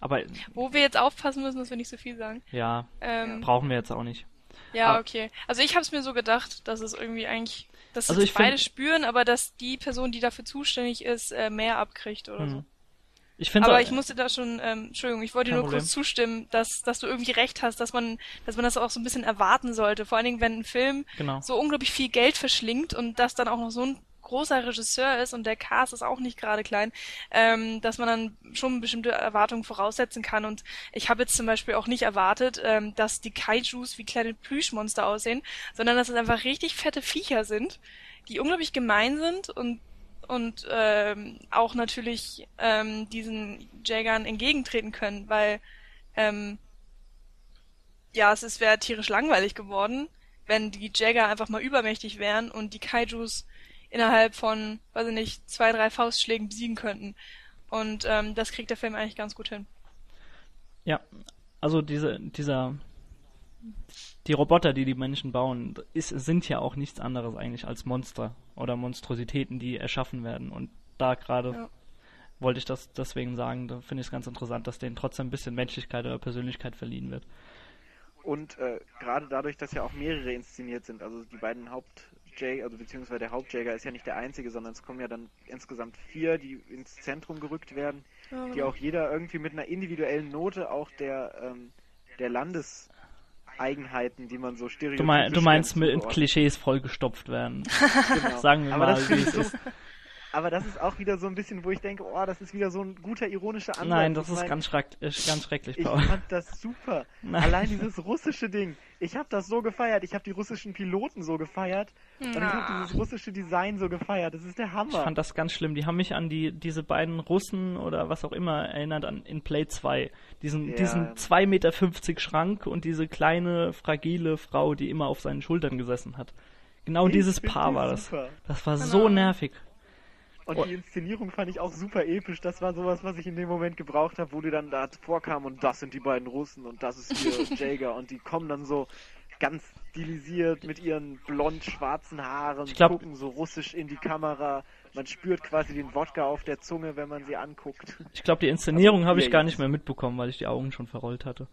Aber Wo wir jetzt aufpassen müssen, dass wir nicht so viel sagen. ja, Ähm, brauchen wir jetzt auch nicht. Ja, Ah. okay. Also ich habe es mir so gedacht, dass es irgendwie eigentlich, dass Also beide find- spüren, aber dass die Person, die dafür zuständig ist, äh, mehr abkriegt oder so. Hm. Ich finde Aber ich musste da schon, ähm, Entschuldigung, ich wollte nur Problem. kurz zustimmen, dass, dass du irgendwie recht hast, dass man, dass man das auch so ein bisschen erwarten sollte. Vor allen Dingen, wenn ein Film genau. so unglaublich viel Geld verschlingt und das dann auch noch so ein großer Regisseur ist und der Cast ist auch nicht gerade klein, ähm, dass man dann schon bestimmte Erwartungen voraussetzen kann. Und ich habe jetzt zum Beispiel auch nicht erwartet, ähm, dass die Kaijus wie kleine Plüschmonster aussehen, sondern dass es einfach richtig fette Viecher sind, die unglaublich gemein sind und und ähm, auch natürlich ähm, diesen Jägern entgegentreten können, weil ähm, ja, es wäre tierisch langweilig geworden, wenn die Jäger einfach mal übermächtig wären und die Kaijus innerhalb von, weiß ich nicht, zwei, drei Faustschlägen besiegen könnten. Und ähm, das kriegt der Film eigentlich ganz gut hin. Ja, also diese, dieser, die Roboter, die die Menschen bauen, ist, sind ja auch nichts anderes eigentlich als Monster oder Monstrositäten, die erschaffen werden. Und da gerade Ja. wollte ich das deswegen sagen, da finde ich es ganz interessant, dass denen trotzdem ein bisschen Menschlichkeit oder Persönlichkeit verliehen wird. Und äh, gerade dadurch, dass ja auch mehrere inszeniert sind, also die beiden Hauptjäger, also beziehungsweise der Hauptjäger ist ja nicht der einzige, sondern es kommen ja dann insgesamt vier, die ins Zentrum gerückt werden, die auch jeder irgendwie mit einer individuellen Note auch der, ähm, der Landeseigenheiten, die man so stereotypisch Du, mein, du meinst mit. Klischees vollgestopft werden. Genau. Sagen wir aber mal, das wie es ist. Aber das ist auch wieder so ein bisschen, wo ich denke, oh, das ist wieder so ein guter ironischer Ansatz. Nein, das Ich ist mein, ganz, schreck, ist ganz schrecklich, Ich Paul. fand das super. Nein. Allein dieses russische Ding. Ich habe das so gefeiert. Ich habe die russischen Piloten so gefeiert. Und ich habe dieses russische Design so gefeiert. Das ist der Ich Hammer. fand das ganz schlimm. Die haben mich an die diese beiden Russen oder was auch immer erinnert an in Play 2. Diesen, Ja. diesen 2,50 Meter Schrank und diese kleine, fragile Frau, die immer auf seinen Schultern gesessen hat. Genau Ich dieses Paar die war das. super. Das war Genau. so nervig. Und Oh. die Inszenierung fand ich auch super episch. Das war sowas, was ich in dem Moment gebraucht habe, wo die dann da vorkamen und das sind die beiden Russen und das ist hier Jaeger und die kommen dann so ganz stilisiert mit ihren blond-schwarzen Haaren, glaub- gucken so russisch in die Kamera. Man spürt quasi den Wodka auf der Zunge, wenn man sie anguckt. Ich glaube, die Inszenierung Also, habe ich gar nicht mehr mitbekommen, weil ich die Augen schon verrollt hatte.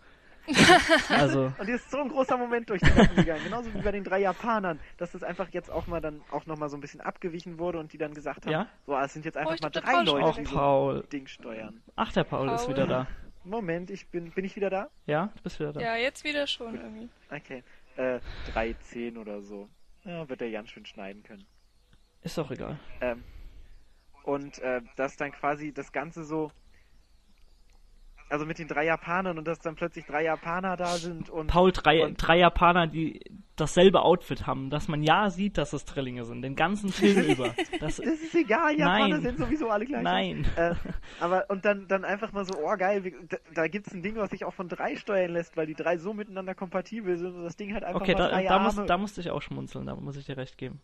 also, Und hier ist so ein großer Moment durch die Sachen gegangen. Genauso wie bei den drei Japanern, dass das einfach jetzt auch mal dann auch nochmal so ein bisschen abgewichen wurde und die dann gesagt haben, Ja? so, ah, es sind jetzt einfach Oh, mal drei Leute, auch die so Paul. ein Ding steuern. Ach, der Paul, ist Paul. wieder da. Moment, ich bin, bin ich wieder da? Ja, du bist wieder da. Ja, jetzt wieder schon irgendwie. Okay. Äh, 3,10 oder so. Ja, wird der Jan schön schneiden können. Ist doch egal. Ähm, und äh, dass dann quasi das Ganze so. Also mit den drei Japanern und dass dann plötzlich drei Japaner da sind und. Paul, drei, und, drei Japaner, die dasselbe Outfit haben, dass man ja sieht, dass es Drillinge sind, den ganzen Film über. Das, Das ist egal, Japaner Nein. sind sowieso alle gleich. nein. Äh, aber und dann, dann einfach mal so, oh geil, da, da gibt's ein Ding, was sich auch von drei steuern lässt, weil die drei so miteinander kompatibel sind und das Ding hat einfach Okay, mal da, drei da, muss, da musste ich auch schmunzeln, da muss ich dir recht geben.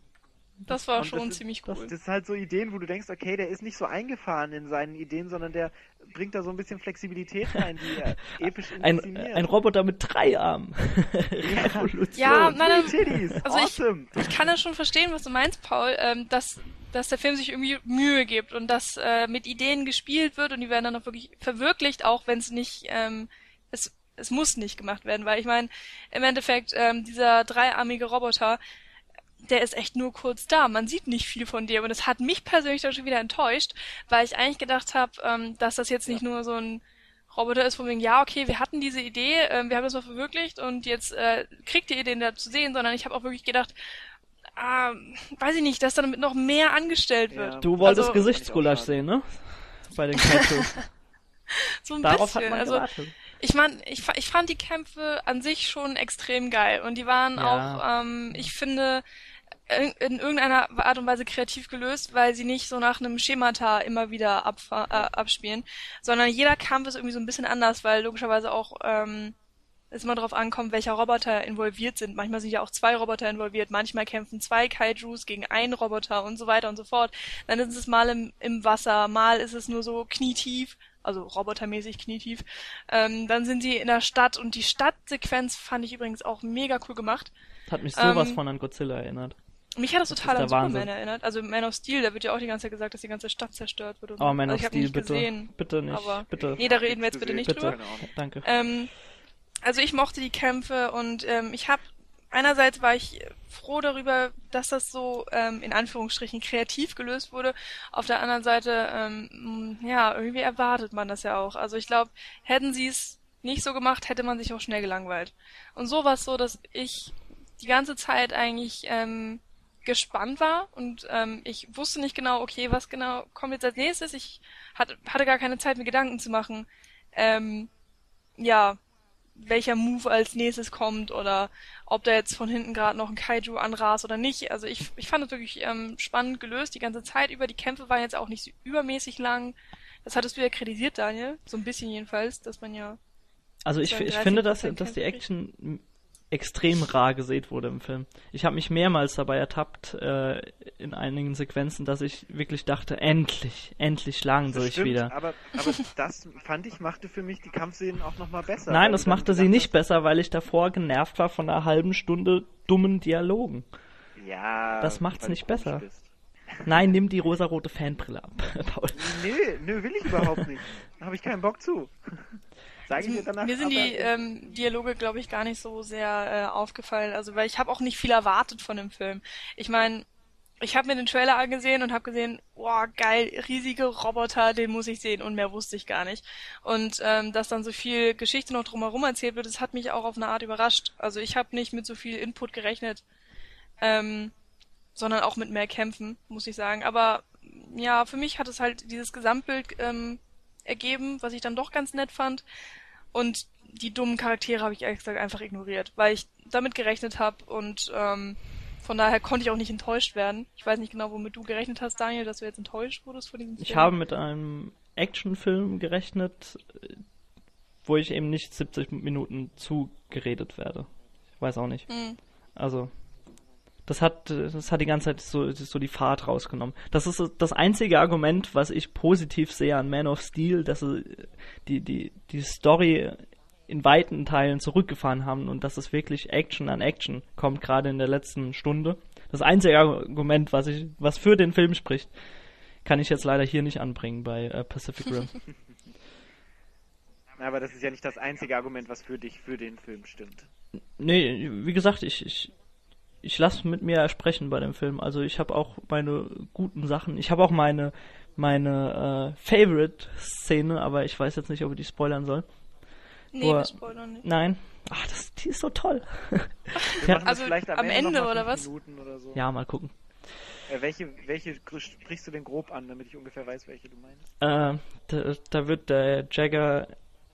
Das war Und schon das ziemlich das- cool. Das ist halt so Ideen, wo du denkst, okay, der ist nicht so eingefahren in seinen Ideen, sondern der bringt da so ein bisschen Flexibilität rein, die er episch Ein, ein Roboter mit drei Armen. Revolution. Ja, nein, nein, Titties, also ich- awesome. ich kann das schon verstehen, was du meinst, Paul, ähm, dass, dass der Film sich irgendwie Mühe gibt und dass äh, mit Ideen gespielt wird und die werden dann auch wirklich verwirklicht, auch wenn es nicht, ähm, es, es muss nicht gemacht werden, weil ich meine, im Endeffekt, ähm, dieser dreiarmige Roboter, der ist echt nur kurz da. Man sieht nicht viel von dem und es hat mich persönlich dann schon wieder enttäuscht, weil ich eigentlich gedacht habe, ähm, dass das jetzt nicht nur so ein Roboter ist, von wegen, ja, okay, wir hatten diese Idee, ähm, wir haben das mal verwirklicht und jetzt äh, kriegt ihr den da zu sehen, sondern ich habe auch wirklich gedacht, ah, weiß ich nicht, dass damit noch mehr angestellt wird. Ja. Du wolltest Also- Gesichtsgulasch sehen, ne? Bei den Catches. So ein Darauf bisschen. hat man also gewartet. ich mein, ich, ich fand die Kämpfe an sich schon extrem geil und die waren Ja. auch, ähm, ich finde, in, in irgendeiner Art und Weise kreativ gelöst, weil sie nicht so nach einem Schemata immer wieder äh, abspielen, sondern jeder Kampf ist irgendwie so ein bisschen anders, weil logischerweise auch ähm, es immer darauf ankommt, welcher Roboter involviert sind. Manchmal sind ja auch zwei Roboter involviert, manchmal kämpfen zwei Kaijus gegen einen Roboter und so weiter und so fort. Dann ist es mal im, im Wasser, mal ist es nur so knietief, also robotermäßig knietief. Ähm, dann sind sie in der Stadt und die Stadtsequenz fand ich übrigens auch mega cool gemacht. Hat mich sowas ähm, von an Godzilla erinnert. Mich hat das total an Superman Wahnsinn. erinnert. Also Man of Steel, da wird ja auch die ganze Zeit gesagt, dass die ganze Stadt zerstört wird. Und. Oh, Man also of Steel, nicht bitte. gesehen. Bitte nicht. aber- bitte. Nee, da reden wir jetzt bitte nicht Bitte. drüber. Ahnung. Danke. Ähm, also ich mochte die Kämpfe und ähm, ich habe einerseits war ich froh darüber, dass das so ähm, in Anführungsstrichen kreativ gelöst wurde. Auf der anderen Seite, ähm, ja, irgendwie erwartet man das ja auch. Also ich glaube, hätten sie es nicht so gemacht, hätte man sich auch schnell gelangweilt. Und so war es so, dass ich die ganze Zeit eigentlich ähm, gespannt war und ähm, ich wusste nicht genau, okay, was genau kommt jetzt als nächstes. Ich hatte, hatte gar keine Zeit, mir Gedanken zu machen. Ähm, ja, welcher Move als nächstes kommt oder ob da jetzt von hinten gerade noch ein Kaiju anrast oder nicht. Also ich, ich fand es wirklich ähm, spannend gelöst die ganze Zeit über. Die Kämpfe waren jetzt auch nicht so übermäßig lang. Das hattest du ja kritisiert, Daniel. So ein bisschen jedenfalls, dass man ja. Also ich, ich finde, dass, dass die Action extrem rar gesät wurde im Film. Ich habe mich mehrmals dabei ertappt äh, in einigen Sequenzen, dass ich wirklich dachte, endlich, endlich schlagen sie sich wieder. aber, aber das fand ich, machte für mich die Kampfszenen auch nochmal besser. Nein, das machte sie nicht besser, weil ich davor genervt war von einer halben Stunde dummen Dialogen. Ja. Das macht's nicht besser. bist. Nein, nimm die rosarote Fanbrille ab, Paul. Nö, nö, will ich überhaupt nicht. Da habe ich keinen Bock zu. Sag ich dir danach. Mir sind die ähm, Dialoge, glaube ich, gar nicht so sehr äh, aufgefallen. Also, weil ich habe auch nicht viel erwartet von dem Film. Ich meine, ich habe mir den Trailer angesehen und habe gesehen, boah, geil, riesige Roboter, den muss ich sehen und mehr wusste ich gar nicht. Und ähm, dass dann so viel Geschichte noch drumherum erzählt wird, das hat mich auch auf eine Art überrascht. Also ich habe nicht mit so viel Input gerechnet, ähm, sondern auch mit mehr Kämpfen, muss ich sagen. Aber ja, für mich hat es halt dieses Gesamtbild ähm, ergeben, was ich dann doch ganz nett fand. Und die dummen Charaktere habe ich ehrlich gesagt einfach ignoriert, weil ich damit gerechnet habe und ähm, von daher konnte ich auch nicht enttäuscht werden. Ich weiß nicht genau, womit du gerechnet hast, Daniel, dass du jetzt enttäuscht wurdest von diesem Film. Ich habe mit einem Actionfilm gerechnet, wo ich eben nicht 70 Minuten zugeredet werde. Ich weiß auch nicht. Hm. Also, das hat, das hat die ganze Zeit so, so die Fahrt rausgenommen. Das ist das einzige Argument, was ich positiv sehe an Man of Steel, dass sie die, die, die Story in weiten Teilen zurückgefahren haben und dass es wirklich Action an Action kommt, gerade in der letzten Stunde. Das einzige Argument, was ich, was für den Film spricht, kann ich jetzt leider hier nicht anbringen bei äh, Pacific Rim. Aber das ist ja nicht das einzige Argument, was für dich für den Film stimmt. Nee, wie gesagt, ich, ich, ich lasse mit mir sprechen bei dem Film. Also ich habe auch meine guten Sachen. Ich habe auch meine, meine äh, Favorite-Szene, aber ich weiß jetzt nicht, ob ich die spoilern soll. Nee, Boah. wir spoilern nicht. Nein. Ach, das, die ist so toll. Wir Ja. Also vielleicht am, am Ende, mal oder was? Minuten oder so. ja, mal gucken. Äh, welche, welche sprichst du denn grob an, damit ich ungefähr weiß, welche du meinst? Äh, da, da wird der Jagger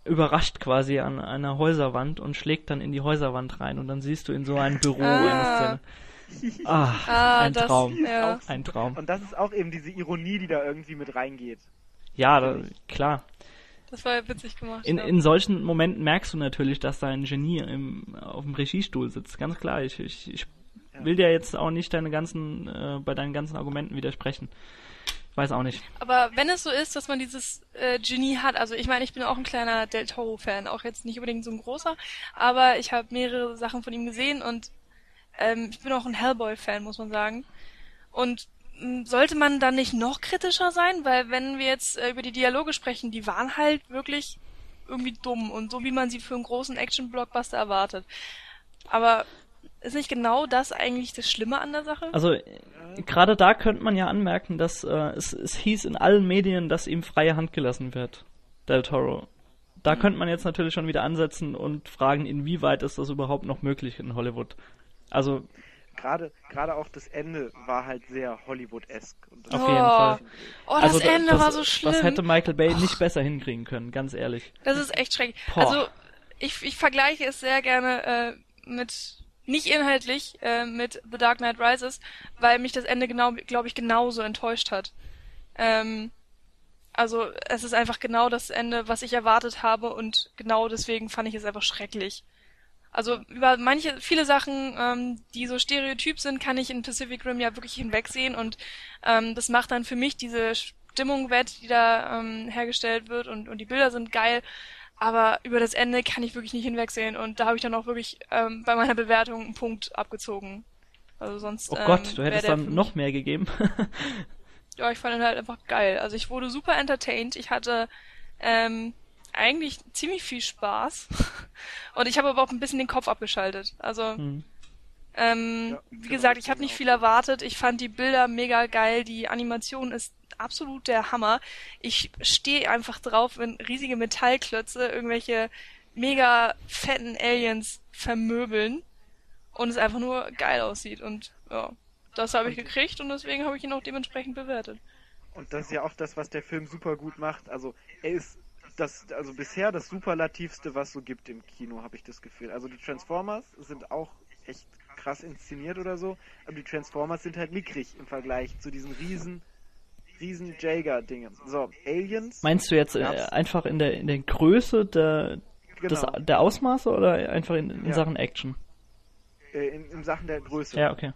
überrascht quasi an einer Häuserwand und schlägt dann in die Häuserwand rein und dann siehst du in so ein Büro Ah. eine Szene. Ah, Ah, ein das, Traum. Ja. Ein Traum. Und das ist auch eben diese Ironie, die da irgendwie mit reingeht. Ja, da, klar. Das war witzig gemacht. In, ja. in solchen Momenten merkst du natürlich, dass da ein Genie im, auf dem Regiestuhl sitzt. Ganz klar. Ich, ich, ich will dir jetzt auch nicht deine ganzen, äh, bei deinen ganzen Argumenten widersprechen. Weiß auch nicht. Aber wenn es so ist, dass man dieses äh, Genie hat, also ich meine, ich bin auch ein kleiner Del Toro-Fan, auch jetzt nicht unbedingt so ein großer, aber ich habe mehrere Sachen von ihm gesehen und ähm, ich bin auch ein Hellboy-Fan, muss man sagen. Und mh, sollte man dann nicht noch kritischer sein? Weil wenn wir jetzt äh, über die Dialoge sprechen, die waren halt wirklich irgendwie dumm und so wie man sie für einen großen Action-Blockbuster erwartet. Aber ist nicht genau das eigentlich das Schlimme an der Sache? Also, äh, gerade da könnte man ja anmerken, dass äh, es, es hieß in allen Medien, dass ihm freie Hand gelassen wird. Del Toro. Da könnte man jetzt natürlich schon wieder ansetzen und fragen, inwieweit ist das überhaupt noch möglich in Hollywood. Also, Gerade, gerade auch das Ende war halt sehr das auf Oh. jeden Fall. oh, das also, Ende das, war so schlimm. Das hätte Michael Bay nicht besser hinkriegen können, ganz ehrlich. Das ist echt schrecklich. Boah. Also ich, ich vergleiche es sehr gerne äh, mit nicht inhaltlich äh, mit The Dark Knight Rises, weil mich das Ende genau, glaube ich, genauso enttäuscht hat. Ähm, also es ist einfach genau das Ende, was ich erwartet habe und genau deswegen fand ich es einfach schrecklich. Also über manche, viele Sachen, ähm, die so stereotyp sind, kann ich in Pacific Rim ja wirklich hinwegsehen und ähm, das macht dann für mich diese Stimmung wett, die da ähm, hergestellt wird und, und die Bilder sind geil. Aber über das Ende kann ich wirklich nicht hinwegsehen und da habe ich dann auch wirklich ähm, bei meiner Bewertung einen Punkt abgezogen. Also sonst. Oh ähm, Gott, du wär hättest dann noch mehr gegeben. Ja, ich fand ihn halt einfach geil. Also ich wurde super entertained. Ich hatte ähm, eigentlich ziemlich viel Spaß. Und ich habe aber auch ein bisschen den Kopf abgeschaltet. Also, Hm. ähm, Ja, wie genau, gesagt, ich habe nicht viel erwartet. Ich fand die Bilder mega geil. Die Animation ist absolut der Hammer. Ich stehe einfach drauf, wenn riesige Metallklötze irgendwelche mega fetten Aliens vermöbeln und es einfach nur geil aussieht. Und ja, das habe ich gekriegt und deswegen habe ich ihn auch dementsprechend bewertet. Und das ist ja auch das, was der Film super gut macht. Also er ist das, also bisher das superlativste, was so gibt im Kino, habe ich das Gefühl. Also die Transformers sind auch echt krass inszeniert oder so, aber die Transformers sind halt mickrig im Vergleich zu diesen riesen, riesen Jaeger-Dingen. So, Aliens. Meinst du jetzt äh, einfach in der, in der Größe der, des, genau, der Ausmaße oder einfach in, in Ja. Sachen Action? äh, in, in Sachen der Größe. Ja, okay.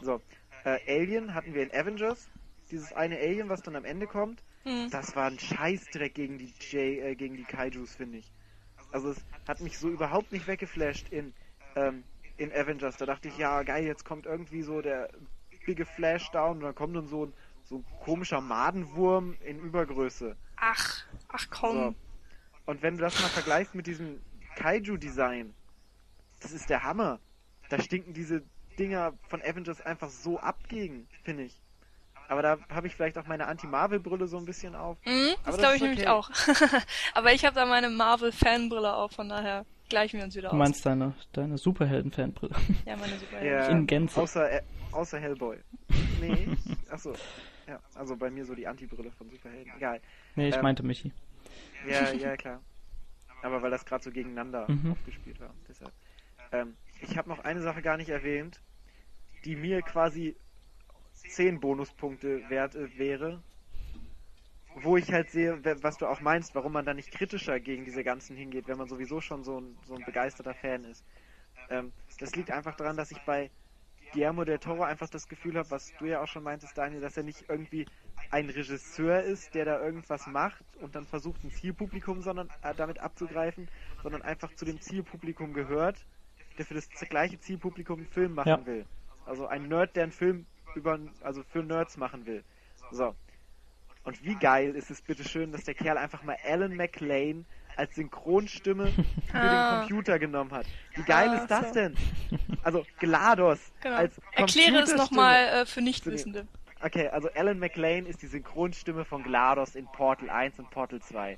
So, äh, Alien hatten wir in Avengers. Dieses eine Alien, was dann am Ende kommt. Hm. Das war ein Scheißdreck gegen die J, äh, gegen die Kaijus, finde ich. Also es hat mich so überhaupt nicht weggeflasht in, ähm, in Avengers. Da dachte ich, ja geil, jetzt kommt irgendwie so der bigge Flashdown und dann kommt dann so ein, so ein komischer Madenwurm in Übergröße. Ach, ach So. komm. Und wenn du das mal vergleichst mit diesem Kaiju-Design, das ist der Hammer. Da stinken diese Dinger von Avengers einfach so ab gegen, finde ich. Aber da habe ich vielleicht auch meine Anti-Marvel-Brille so ein bisschen auf. Mhm, Aber das glaube ich nämlich okay. auch. Aber ich habe da meine Marvel-Fanbrille auf, von daher gleichen wir uns wieder Du aus. meinst deine, deine Superhelden-Fanbrille. Ja, meine super. Ja, In Gänze. Außer, äh, außer Hellboy. Nee, achso. Ja, also bei mir so die Anti-Brille von Superhelden. Egal. nee, ich Ähm, meinte Michi. Ja, ja, klar. Aber weil das gerade so gegeneinander Mhm. aufgespielt war. Deshalb. Ähm, ich habe noch eine Sache gar nicht erwähnt, die mir quasi 10 Bonuspunkte wert äh, wäre. Wo ich halt sehe, was du auch meinst, warum man da nicht kritischer gegen diese ganzen hingeht, wenn man sowieso schon so ein, so ein begeisterter Fan ist. Ähm, das liegt einfach daran, dass ich bei Guillermo del Toro einfach das Gefühl habe, was du ja auch schon meintest, Daniel, dass er nicht irgendwie ein Regisseur ist, der da irgendwas macht und dann versucht, ein Zielpublikum sondern, äh, damit abzugreifen, sondern einfach zu dem Zielpublikum gehört, der für das gleiche Zielpublikum einen Film machen Ja. will. Also ein Nerd, der einen Film über, also für Nerds machen will. So. Und wie geil ist es bitteschön, dass der Kerl einfach mal Alan McLean als Synchronstimme für Ah. den Computer genommen hat. Wie geil Ah, ist das so. denn? Also GLaDOS Genau. als Erkläre es nochmal äh, für Nichtwissende. Okay, also Alan McLean ist die Synchronstimme von GLaDOS in Portal 1 und Portal 2.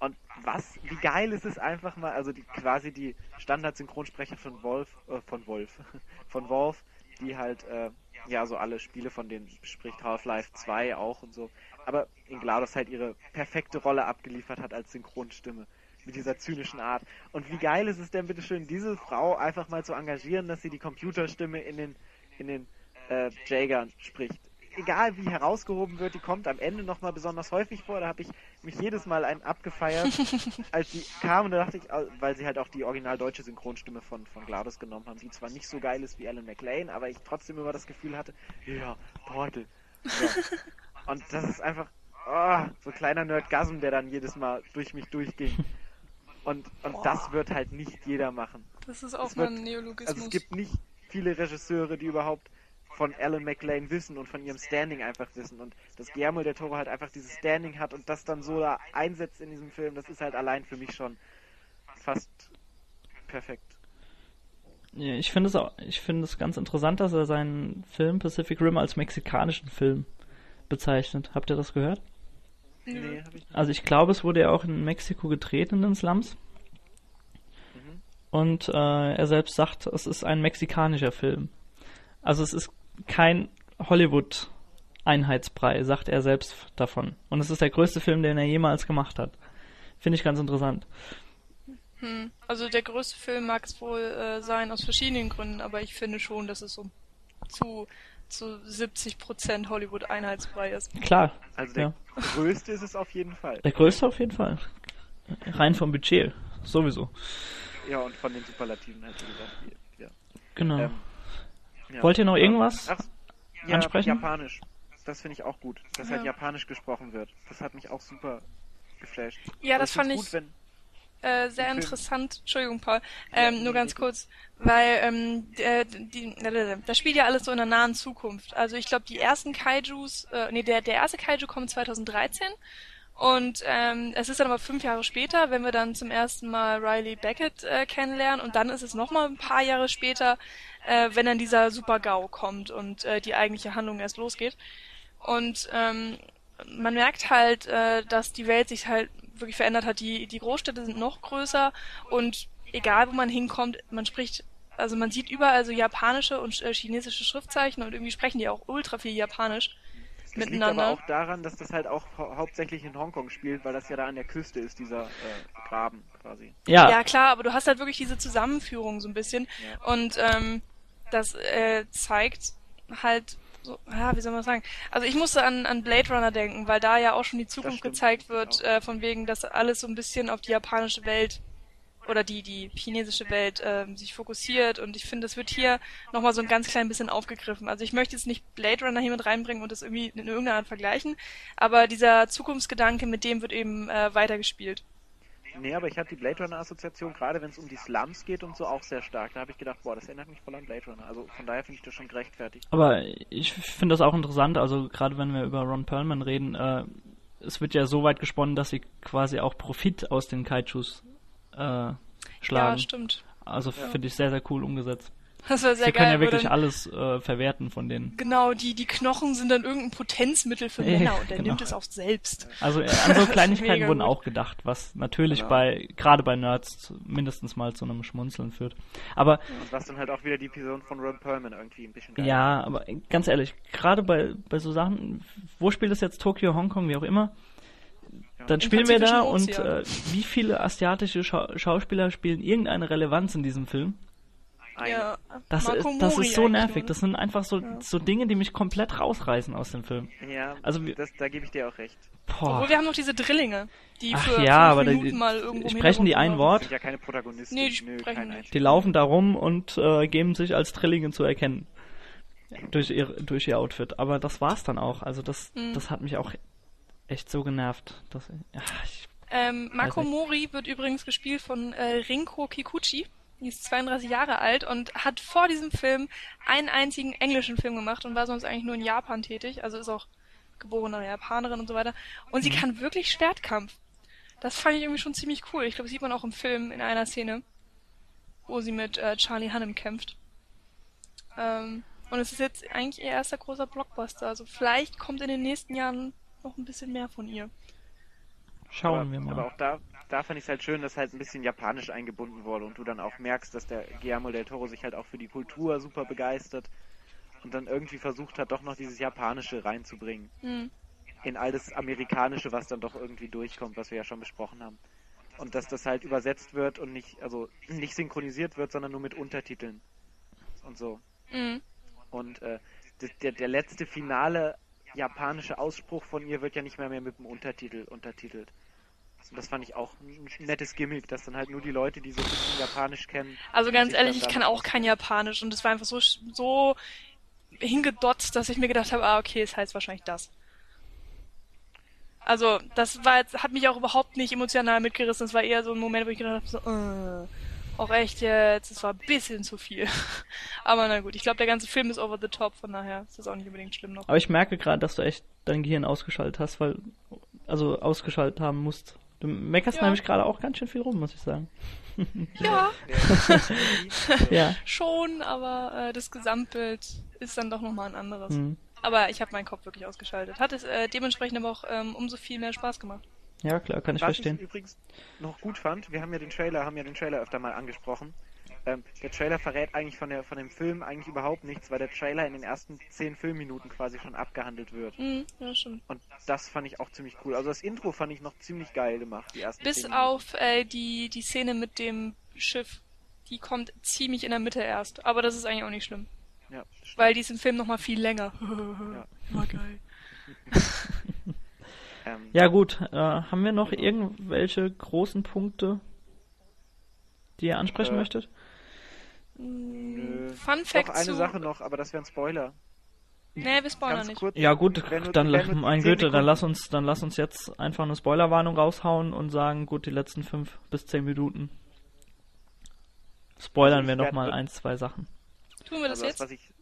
Und was, wie geil ist es einfach mal, also die, quasi die Standard-Synchronsprecher von Wolf, äh, von Wolf, von Wolf, die halt, äh, ja, so alle Spiele von denen spricht, Half-Life 2 auch und so. Aber in GLaDOS halt ihre perfekte Rolle abgeliefert hat als Synchronstimme. Mit dieser zynischen Art. Und wie geil ist es denn bitteschön, diese Frau einfach mal zu engagieren, dass sie die Computerstimme in den, in den äh, Jagern spricht. Egal wie herausgehoben wird, die kommt am Ende nochmal besonders häufig vor. Da habe ich mich jedes Mal einen abgefeiert, als sie kam. Und da dachte ich, weil sie halt auch die original deutsche Synchronstimme von, von GLaDOS genommen haben, die zwar nicht so geil ist wie Alan McLean, aber ich trotzdem immer das Gefühl hatte, ja, Portal. So. Und das ist einfach oh, so ein kleiner Nerdgasm, der dann jedes Mal durch mich durchging. Und, und das wird halt nicht jeder machen. Das ist auch Es mal wird- ein Neologismus. Also es gibt nicht viele Regisseure, die überhaupt von Alan McLean wissen und von ihrem Standing einfach wissen. Und dass Guillermo del Toro halt einfach dieses Standing hat und das dann so da einsetzt in diesem Film, das ist halt allein für mich schon fast perfekt. Ja, ich finde es auch, ich finde es ganz interessant, dass er seinen Film Pacific Rim als mexikanischen Film bezeichnet. Habt ihr das gehört? Nee, hab ich nicht. Also ich glaube, es wurde ja auch in Mexiko gedreht in den Slums. Mhm. Und äh, er selbst sagt, es ist ein mexikanischer Film. Also es ist kein Hollywood-Einheitsbrei, sagt er selbst davon. Und es ist der größte Film, den er jemals gemacht hat. Finde ich ganz interessant. Hm. Also der größte Film mag es wohl äh, sein aus verschiedenen Gründen, aber ich finde schon, dass es so zu zu 70 Prozent Hollywood-Einheitsbrei ist. Klar, Also der ja. größte ist es auf jeden Fall. Der größte auf jeden Fall. Rein vom Budget, sowieso. Ja, und von den Superlativen halt, wie gesagt. Ja. Genau. Ähm, ja. Wollt ihr noch irgendwas Ach, ja, ansprechen? Japanisch. Das finde ich auch gut, dass halt Ja. Japanisch gesprochen wird. Das hat mich auch super geflasht. Ja, Aber das fand ich. Gut, wenn, äh, sehr Film. interessant. Entschuldigung, Paul. Ähm, nur ganz kurz, weil ähm, äh, die, das spielt ja alles so in der nahen Zukunft. Also ich glaube, die ersten Kaijus, äh, nee, der, der erste Kaiju kommt 2013 und ähm, es ist dann aber fünf Jahre später, wenn wir dann zum ersten Mal Riley Beckett äh, kennenlernen und dann ist es nochmal ein paar Jahre später, äh, wenn dann dieser Super-GAU kommt und äh, die eigentliche Handlung erst losgeht. Und ähm, man merkt halt, äh, dass die Welt sich halt wirklich verändert hat. Die, die Großstädte sind noch größer und egal wo man hinkommt, man spricht, also man sieht überall so japanische und äh, chinesische Schriftzeichen und irgendwie sprechen die auch ultra viel Japanisch Das liegt miteinander. aber auch daran, dass das halt auch hau hauptsächlich in Hongkong spielt, weil das ja da an der Küste ist, dieser äh, Graben quasi. Ja, Ja, klar, aber du hast halt wirklich diese Zusammenführung so ein bisschen. Ja. Und ähm, das äh, zeigt halt, so, ja, wie soll man sagen? Also ich musste an, an Blade Runner denken, weil da ja auch schon die Zukunft gezeigt auch. wird, äh, von wegen, dass alles so ein bisschen auf die japanische Welt oder die, die chinesische Welt ähm, sich fokussiert und ich finde, das wird hier nochmal so ein ganz klein bisschen aufgegriffen. Also ich möchte jetzt nicht Blade Runner hier mit reinbringen und das irgendwie in irgendeiner Art vergleichen, aber dieser Zukunftsgedanke, mit dem wird eben äh, weitergespielt. Nee, aber ich hatte die Blade Runner Assoziation, gerade wenn es um die Slums geht und so, auch sehr stark. Da habe ich gedacht, boah, das erinnert mich voll an Blade Runner. Also von daher finde ich das schon gerechtfertigt. aber ich finde das auch interessant, also gerade wenn wir über Ron Perlman reden, äh, es wird ja so weit gesponnen, dass sie quasi auch Profit aus den Kaijus äh, Ja, schlagen. stimmt. also Ja. finde ich sehr, sehr cool umgesetzt. Das wäre sehr sie geil. können ja wirklich dann, alles äh, verwerten von denen. Genau, die, die Knochen sind dann irgendein Potenzmittel für Ja, Männer und er genau. nimmt es auch selbst. Also äh, an so Kleinigkeiten wurden gut. auch gedacht, was natürlich Genau. bei, gerade bei Nerds mindestens mal zu einem Schmunzeln führt. Aber Und was dann halt auch wieder die Person von Ron Perlman irgendwie ein bisschen geil ja, aber ganz ehrlich, gerade bei, bei so Sachen, wo spielt es jetzt Tokio, Hongkong, wie auch immer, Ja. dann Im spielen wir da und äh, wie viele asiatische Schau Schauspieler spielen irgendeine Relevanz in diesem Film? Ein. Ja, Das, Marco ist, das Mori ist so nervig. ne? Das sind einfach so, Ja. so Dinge, die mich komplett rausreißen aus dem Film. Ja, Also das, da gebe ich dir auch recht. Boah. Obwohl wir haben noch diese Drillinge, die Ach für ja, aber die- Minuten mal irgendwo sprechen die ein. Wort? Sind ja keine Protagonisten. Nee, die Nö, sprechen kein nicht. Die laufen da rum und äh, geben sich als Trillinge zu erkennen. Durch ihr, durch ihr Outfit. Aber das war's dann auch. Also das, Mhm. das hat mich auch echt so genervt. Dass, ja, ich, Ähm, Marco. Mori wird übrigens gespielt von äh, Rinko Kikuchi. Die ist 32 Jahre alt und hat vor diesem Film einen einzigen englischen Film gemacht und war sonst eigentlich nur in Japan tätig. Also ist auch geborene Japanerin und so weiter. Und sie Mhm. kann wirklich Schwertkampf. Das fand ich irgendwie schon ziemlich cool. Ich glaube, das sieht man auch im Film in einer Szene, wo sie mit äh, Charlie Hunnam kämpft. Ähm, und es ist jetzt eigentlich ihr erster großer Blockbuster. Also vielleicht kommt in den nächsten Jahren noch ein bisschen mehr von ihr. schauen aber, wir mal. Aber auch da, da fand ich es halt schön, dass halt ein bisschen japanisch eingebunden wurde und du dann auch merkst, dass der Guillermo del Toro sich halt auch für die Kultur super begeistert und dann irgendwie versucht hat, doch noch dieses Japanische reinzubringen. Hm. In all das Amerikanische, was dann doch irgendwie durchkommt, was wir ja schon besprochen haben. Und dass das halt übersetzt wird und nicht, also nicht synchronisiert wird, sondern nur mit Untertiteln. Und so. Mhm. Und äh, der, der letzte finale japanische Ausspruch von ihr wird ja nicht mehr, mehr mit dem Untertitel untertitelt. Und das fand ich auch ein nettes Gimmick, dass dann halt nur die Leute, die so ein bisschen Japanisch kennen. Also ganz ehrlich, ich kann auch kein Japanisch und es war einfach so, so hingedotzt, dass ich mir gedacht habe, ah, okay, es heißt wahrscheinlich das. Also, das war jetzt, hat mich auch überhaupt nicht emotional mitgerissen. Es war eher so ein Moment, wo ich gedacht habe, so, äh, auch echt jetzt, es war ein bisschen zu viel. Aber na gut, ich glaube, der ganze Film ist over the top, von daher ist das auch nicht unbedingt schlimm noch. Aber ich merke gerade, dass du echt dein Gehirn ausgeschaltet hast, weil, also ausgeschaltet haben musst. Du meckerst Ja. nämlich gerade auch ganz schön viel rum, muss ich sagen. Ja, Ja. schon, aber äh, das Gesamtbild ist dann doch nochmal ein anderes. Hm. Aber ich habe meinen Kopf wirklich ausgeschaltet. Hat es äh, dementsprechend aber auch ähm, umso viel mehr Spaß gemacht. Ja, klar, kann ich was verstehen. ich übrigens noch gut fand, wir haben ja den Trailer, haben ja den Trailer öfter mal angesprochen. Ähm, der Trailer verrät eigentlich von der von dem Film eigentlich überhaupt nichts, weil der Trailer in den ersten zehn Filmminuten quasi schon abgehandelt wird. Mhm, ja, stimmt. Und das fand ich auch ziemlich cool. Also das Intro fand ich noch ziemlich geil gemacht, die ersten Bis auf äh, die, die Szene mit dem Schiff. Die kommt ziemlich in der Mitte erst. Aber das ist eigentlich auch nicht schlimm. Ja. Weil die ist im Film nochmal viel länger. Ja. War geil. Ähm, Ja gut, äh, haben wir noch irgendwelche großen Punkte, die ihr ansprechen Äh, möchtet? Nö. Fun Fact Doch eine zu... Sache noch, aber das wäre ein Spoiler. Nee, wir spoilern Ganz nicht. kurz. Ja gut, Wenn dann wenn mein Goethe, dann lass uns, dann lass uns jetzt einfach eine Spoilerwarnung raushauen und sagen, gut, die letzten fünf bis zehn Minuten spoilern Also wir noch mal ein, zwei Sachen. Tun wir das Also jetzt? ich,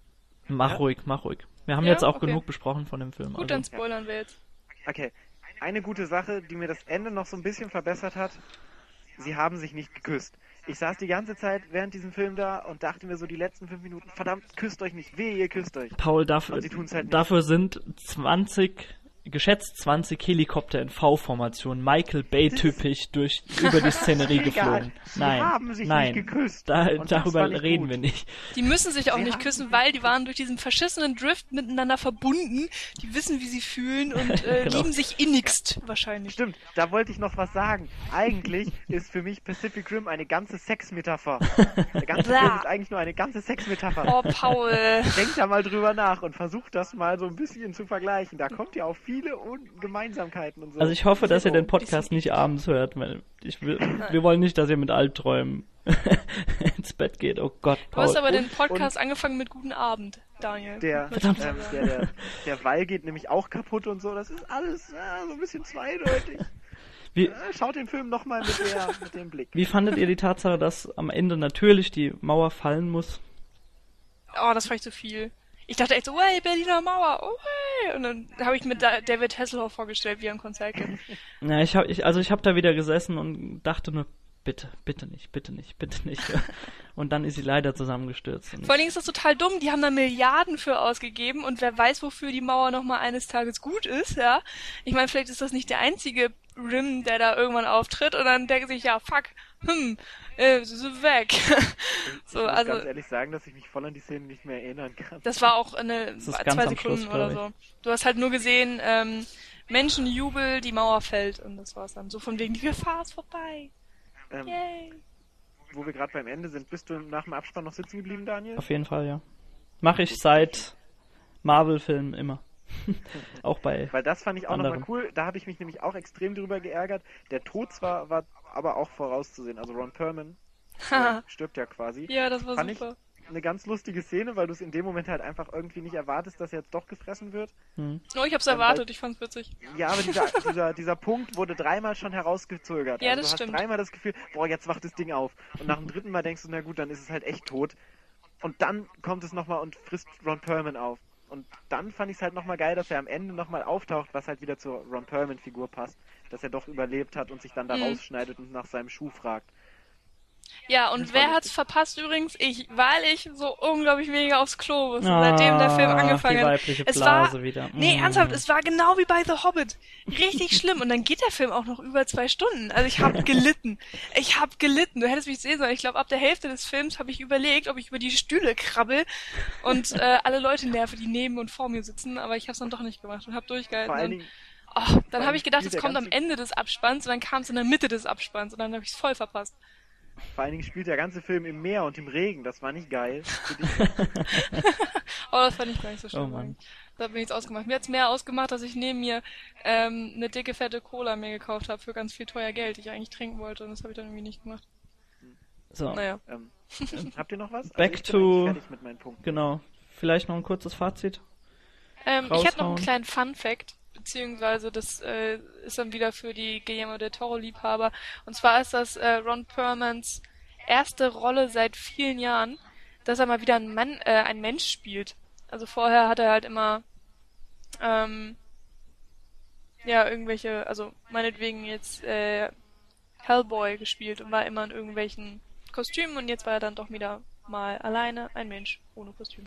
Mach Ja? ruhig, mach ruhig. Wir haben Ja? jetzt auch Okay. genug besprochen von dem Film. Gut, also. dann spoilern wir jetzt. okay. Eine gute Sache, die mir das Ende noch so ein bisschen verbessert hat, sie haben sich nicht geküsst. Ich saß die ganze Zeit während diesem Film da und dachte mir so die letzten fünf Minuten, verdammt, küsst euch nicht, weh, ihr küsst euch. Paul, dafür, halt dafür sind 20, geschätzt 20 Helikopter in V-Formation, Michael Bay-typisch durch, über die Szenerie geflogen. Sie Nein, haben sich nein, nicht geküsst. Da, darüber reden gut. wir nicht. Die müssen sich auch Sie nicht küssen, weil die waren durch diesen verschissenen Drift miteinander verbunden. Die wissen, wie sie fühlen und äh, Genau. lieben sich innigst wahrscheinlich. Stimmt, da wollte ich noch was sagen. Eigentlich ist für mich Pacific Rim eine ganze Sexmetapher. Der ganze. Film ist eigentlich nur eine ganze Sexmetapher. Oh, Paul. Denkt da mal drüber nach und versucht das mal so ein bisschen zu vergleichen. Da kommt ja auch viele Un Gemeinsamkeiten und so. Also ich hoffe, dass ihr den Podcast nicht abends hört, weil ich will, wir wollen nicht, dass ihr mit Albträumen ins Bett geht. Oh Gott, Du hast Paul. aber den Und- Podcast angefangen mit Guten Abend, Daniel. Der, ich ähm, der, der, der Wall geht nämlich auch kaputt und so. Das ist alles ja, so ein bisschen zweideutig. Wie, Äh, Schaut den Film nochmal mit, der- mit dem Blick. wie fandet ihr die Tatsache, dass am Ende natürlich die Mauer fallen muss? Oh, das fand ich zu viel. Ich dachte echt so, hey, Berliner Mauer, oh hey. Und dann habe ich mir da David Hasselhoff vorgestellt, wie er ein Konzert gibt. Ja, ich hab, ich, also ich habe da wieder gesessen und dachte nur, bitte, bitte nicht, bitte nicht, bitte nicht. Und dann ist sie leider zusammengestürzt. Vor allen Dingen ist das total dumm. Die haben da Milliarden für ausgegeben und wer weiß, wofür die Mauer nochmal eines Tages gut ist, ja. Ich meine, vielleicht ist das nicht der einzige Rim, der da irgendwann auftritt und dann denken sich, ja, fuck, hm, äh, sie sind weg. Ich so, muss also, ganz ehrlich sagen, dass ich mich voll an die Szene nicht mehr erinnern kann. das war auch eine, zwei Sekunden Schluss, oder so. Du hast halt nur gesehen, ähm, Menschenjubel, die Mauer fällt und das war's dann. So von wegen, die Gefahr ist vorbei. Ähm, Yay. wo wir gerade beim Ende sind, bist du nach dem Abspann noch sitzen geblieben, Daniel? auf jeden Fall, ja. Mache ich seit Marvel-Filmen immer. auch bei. Weil das fand ich auch nochmal cool. Da habe ich mich nämlich auch extrem drüber geärgert. Der Tod zwar war aber auch vorauszusehen. Also Ron Perlman äh, stirbt ja quasi. ja, das war Fand ich super. eine ganz lustige Szene, weil du es in dem Moment halt einfach irgendwie nicht erwartest, dass er jetzt doch gefressen wird. Hm. Oh, ich hab's Ähm, erwartet, weil- ich fand's witzig. Ja, aber dieser, dieser, dieser Punkt wurde dreimal schon herausgezögert. Ja, also das du stimmt. hast dreimal das Gefühl, boah, jetzt wacht das Ding auf. Und nach dem dritten Mal denkst du, na gut, dann ist es halt echt tot. Und dann kommt es nochmal und frisst Ron Perlman auf. Und dann fand ich es halt nochmal geil, dass er am Ende nochmal auftaucht, was halt wieder zur Ron Perlman-Figur passt. Dass er doch überlebt hat und sich dann da Mhm. rausschneidet und nach seinem Schuh fragt. Ja, und wer hat's verpasst übrigens? Ich, weil ich so unglaublich mega aufs Klo musste, seitdem der Film Ah, angefangen hat. Es war, wieder. nee, Mm. ernsthaft, es war genau wie bei The Hobbit. Richtig schlimm. Und dann geht der Film auch noch über zwei Stunden. Also ich habe gelitten. Ich habe gelitten. Du hättest mich sehen sollen. Ich glaube, ab der Hälfte des Films habe ich überlegt, ob ich über die Stühle krabbel und äh, alle Leute nerve, die neben und vor mir sitzen. Aber ich habe es dann doch nicht gemacht und habe durchgehalten. Vor allen Dingen, oh, dann habe ich gedacht, es kommt am Ende des Abspanns und dann kam es in der Mitte des Abspanns und dann habe ich es voll verpasst. vor allen Dingen spielt der ganze Film im Meer und im Regen. Das war nicht geil. Oh, das fand ich gar nicht so schlimm. Oh Mann. eigentlich. Da bin ich jetzt ausgemacht. Mir hat's mehr ausgemacht, dass ich neben mir ähm, eine dicke, fette Cola mir gekauft habe für ganz viel teuer Geld, die ich eigentlich trinken wollte. Und das habe ich dann irgendwie nicht gemacht. So, Naja. ähm, habt ihr noch was? Back ich bin to- fertig mit meinen Punkten. genau. Vielleicht noch ein kurzes Fazit. Ähm, ich hätte noch einen kleinen Fun-Fact, beziehungsweise das äh, ist dann wieder für die Guillermo del Toro-Liebhaber. Und zwar ist das äh, Ron Perlmans erste Rolle seit vielen Jahren, dass er mal wieder ein Mann, äh, ein Mensch spielt. Also vorher hat er halt immer ähm, ja irgendwelche, also meinetwegen jetzt äh, Hellboy gespielt und war immer in irgendwelchen Kostümen und jetzt war er dann doch wieder mal alleine ein Mensch ohne Kostüm.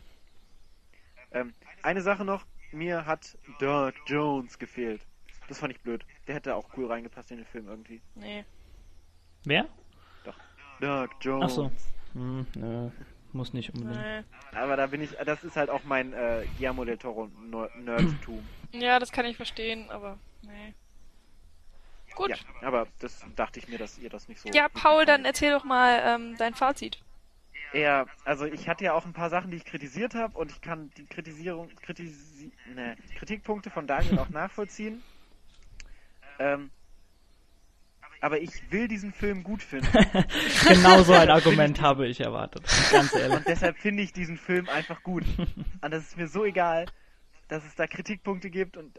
Ähm, eine Sache noch, mir hat Dirk Jones gefehlt. Das fand ich blöd. Der hätte auch cool reingepasst in den Film irgendwie. Nee. Wer? Dirk Jones. Ach so. Hm, nö, muss nicht unbedingt. Nee. Aber da bin ich, das ist halt auch mein äh, Guillermo del Toro Ner- Nerdtum. Ja, das kann ich verstehen, aber nee. Gut. Ja, aber das dachte ich mir, dass ihr das nicht so. Ja, Paul, dann erzähl doch mal ähm, dein Fazit. Ja, also ich hatte ja auch ein paar Sachen, die ich kritisiert habe und ich kann die Kritisierung, kritisi ne, Kritikpunkte von Daniel auch nachvollziehen. Ähm, aber ich will diesen Film gut finden. genau so ein Argument habe ich erwartet. Ganz ehrlich. Und deshalb finde ich diesen Film einfach gut. Und das ist mir so egal, dass es da Kritikpunkte gibt und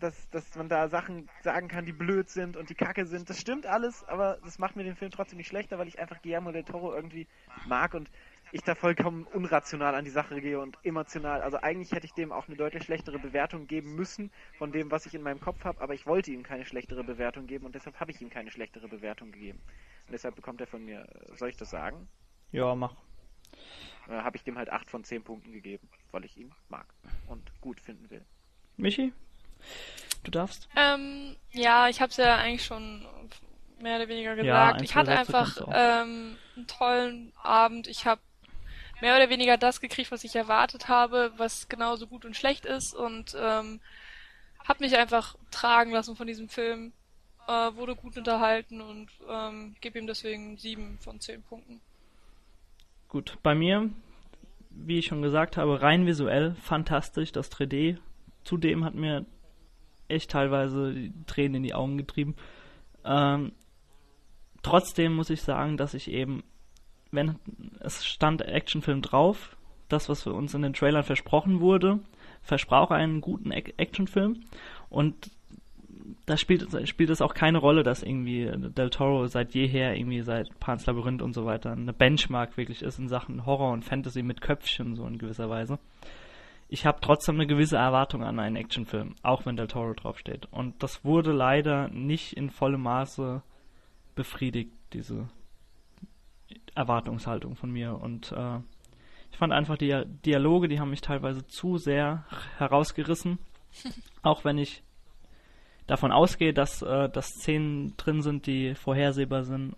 dass, dass man da Sachen sagen kann, die blöd sind und die kacke sind. Das stimmt alles, aber das macht mir den Film trotzdem nicht schlechter, weil ich einfach Guillermo del Toro irgendwie mag und ich da vollkommen unrational an die Sache gehe und emotional. Also eigentlich hätte ich dem auch eine deutlich schlechtere Bewertung geben müssen von dem, was ich in meinem Kopf habe, aber ich wollte ihm keine schlechtere Bewertung geben und deshalb habe ich ihm keine schlechtere Bewertung gegeben. Und deshalb bekommt er von mir, soll ich das sagen? Ja, mach. Äh, habe ich dem halt 8 von 10 Punkten gegeben, weil ich ihn mag und gut finden will. Michi? Du darfst? Ähm, ja, ich habe es ja eigentlich schon mehr oder weniger Ja, gesagt. ein, ich hatte einfach ähm, einen tollen Abend. Ich habe mehr oder weniger das gekriegt, was ich erwartet habe, was genauso gut und schlecht ist und ähm, habe mich einfach tragen lassen von diesem Film. Äh, wurde gut unterhalten und ähm, gebe ihm deswegen sieben von zehn Punkten. Gut, bei mir, wie ich schon gesagt habe, rein visuell fantastisch, das 3D. Zudem hat mir echt teilweise Tränen in die Augen getrieben. Ähm, trotzdem muss ich sagen, dass ich eben, wenn es stand Actionfilm drauf, das, was für uns in den Trailern versprochen wurde, versprach einen guten Ac Actionfilm und da spielt, spielt es auch keine Rolle, dass irgendwie Del Toro seit jeher, irgendwie seit Pan's Labyrinth und so weiter, eine Benchmark wirklich ist in Sachen Horror und Fantasy mit Köpfchen, so in gewisser Weise. Ich habe trotzdem eine gewisse Erwartung an einen Actionfilm, auch wenn Del Toro draufsteht. Und das wurde leider nicht in vollem Maße befriedigt, diese Erwartungshaltung von mir. Und äh, ich fand einfach die Dialoge, die haben mich teilweise zu sehr herausgerissen. auch wenn ich davon ausgehe, dass, äh, dass Szenen drin sind, die vorhersehbar sind.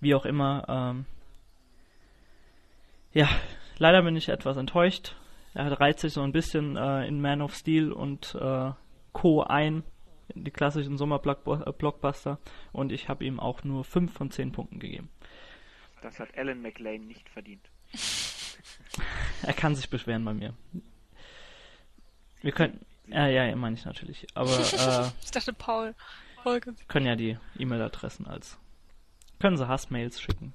Wie auch immer. Ähm, ja, leider bin ich etwas enttäuscht. Er reiht sich so ein bisschen äh, in Man of Steel und äh, Co. ein, in die klassischen Sommerblockbuster. Und ich habe ihm auch nur 5 von 10 Punkten gegeben. Das hat Alan McLean nicht verdient. Er kann sich beschweren bei mir. Wir können. Ja, ja, ja, meine ich natürlich. Aber äh, Ich dachte Paul. Holger. können ja die E-Mail-Adressen als. Können sie Hassmails schicken.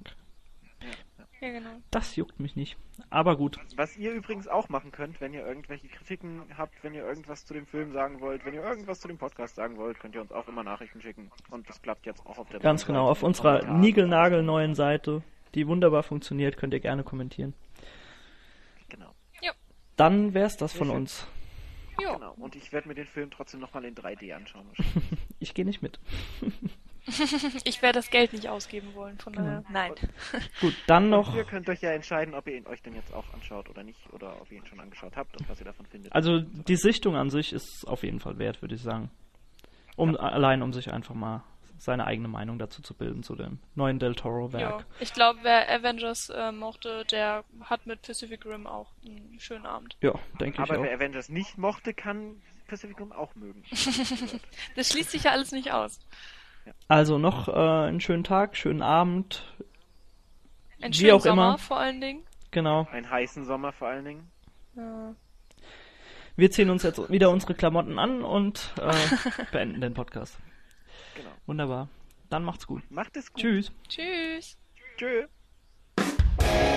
Ja, genau. Das juckt mich nicht. Aber gut. Was ihr übrigens auch machen könnt, wenn ihr irgendwelche Kritiken habt, wenn ihr irgendwas zu dem Film sagen wollt, wenn ihr irgendwas zu dem Podcast sagen wollt, könnt ihr uns auch immer Nachrichten schicken. Und das klappt jetzt auch auf der Ganz genau. Auf unserer niegelnagelneuen Seite, die wunderbar funktioniert, könnt ihr gerne kommentieren. Genau. Dann wär's das von uns. Jo. genau. Und ich werde mir den Film trotzdem nochmal in 3D anschauen. Ich gehe nicht mit. Ich werde das Geld nicht ausgeben wollen, von daher. Nein. Gut, dann noch. Ihr könnt euch ja entscheiden, ob ihr ihn euch denn jetzt auch anschaut oder nicht, oder ob ihr ihn schon angeschaut habt und was ihr davon findet. Also die Sichtung an sich ist auf jeden Fall wert, würde ich sagen. Um allein um sich einfach mal seine eigene Meinung dazu zu bilden zu dem neuen Del Toro Ja. Werk. Ich glaube, wer Avengers äh, mochte, der hat mit Pacific Rim auch einen schönen Abend. Ja, denke ich Aber auch. wer Avengers nicht mochte, kann Pacific Rim auch mögen. Das schließt sich ja alles nicht aus. Also noch äh, einen schönen Tag, schönen Abend. Einen schönen auch Sommer immer. vor allen Dingen. Genau. Einen heißen Sommer vor allen Dingen. Ja. Wir ziehen uns jetzt wieder unsere Klamotten an und äh, beenden den Podcast. Genau. Wunderbar. Dann macht's gut. Macht es gut. Tschüss. Tschüss. Tschüss. Tschüss.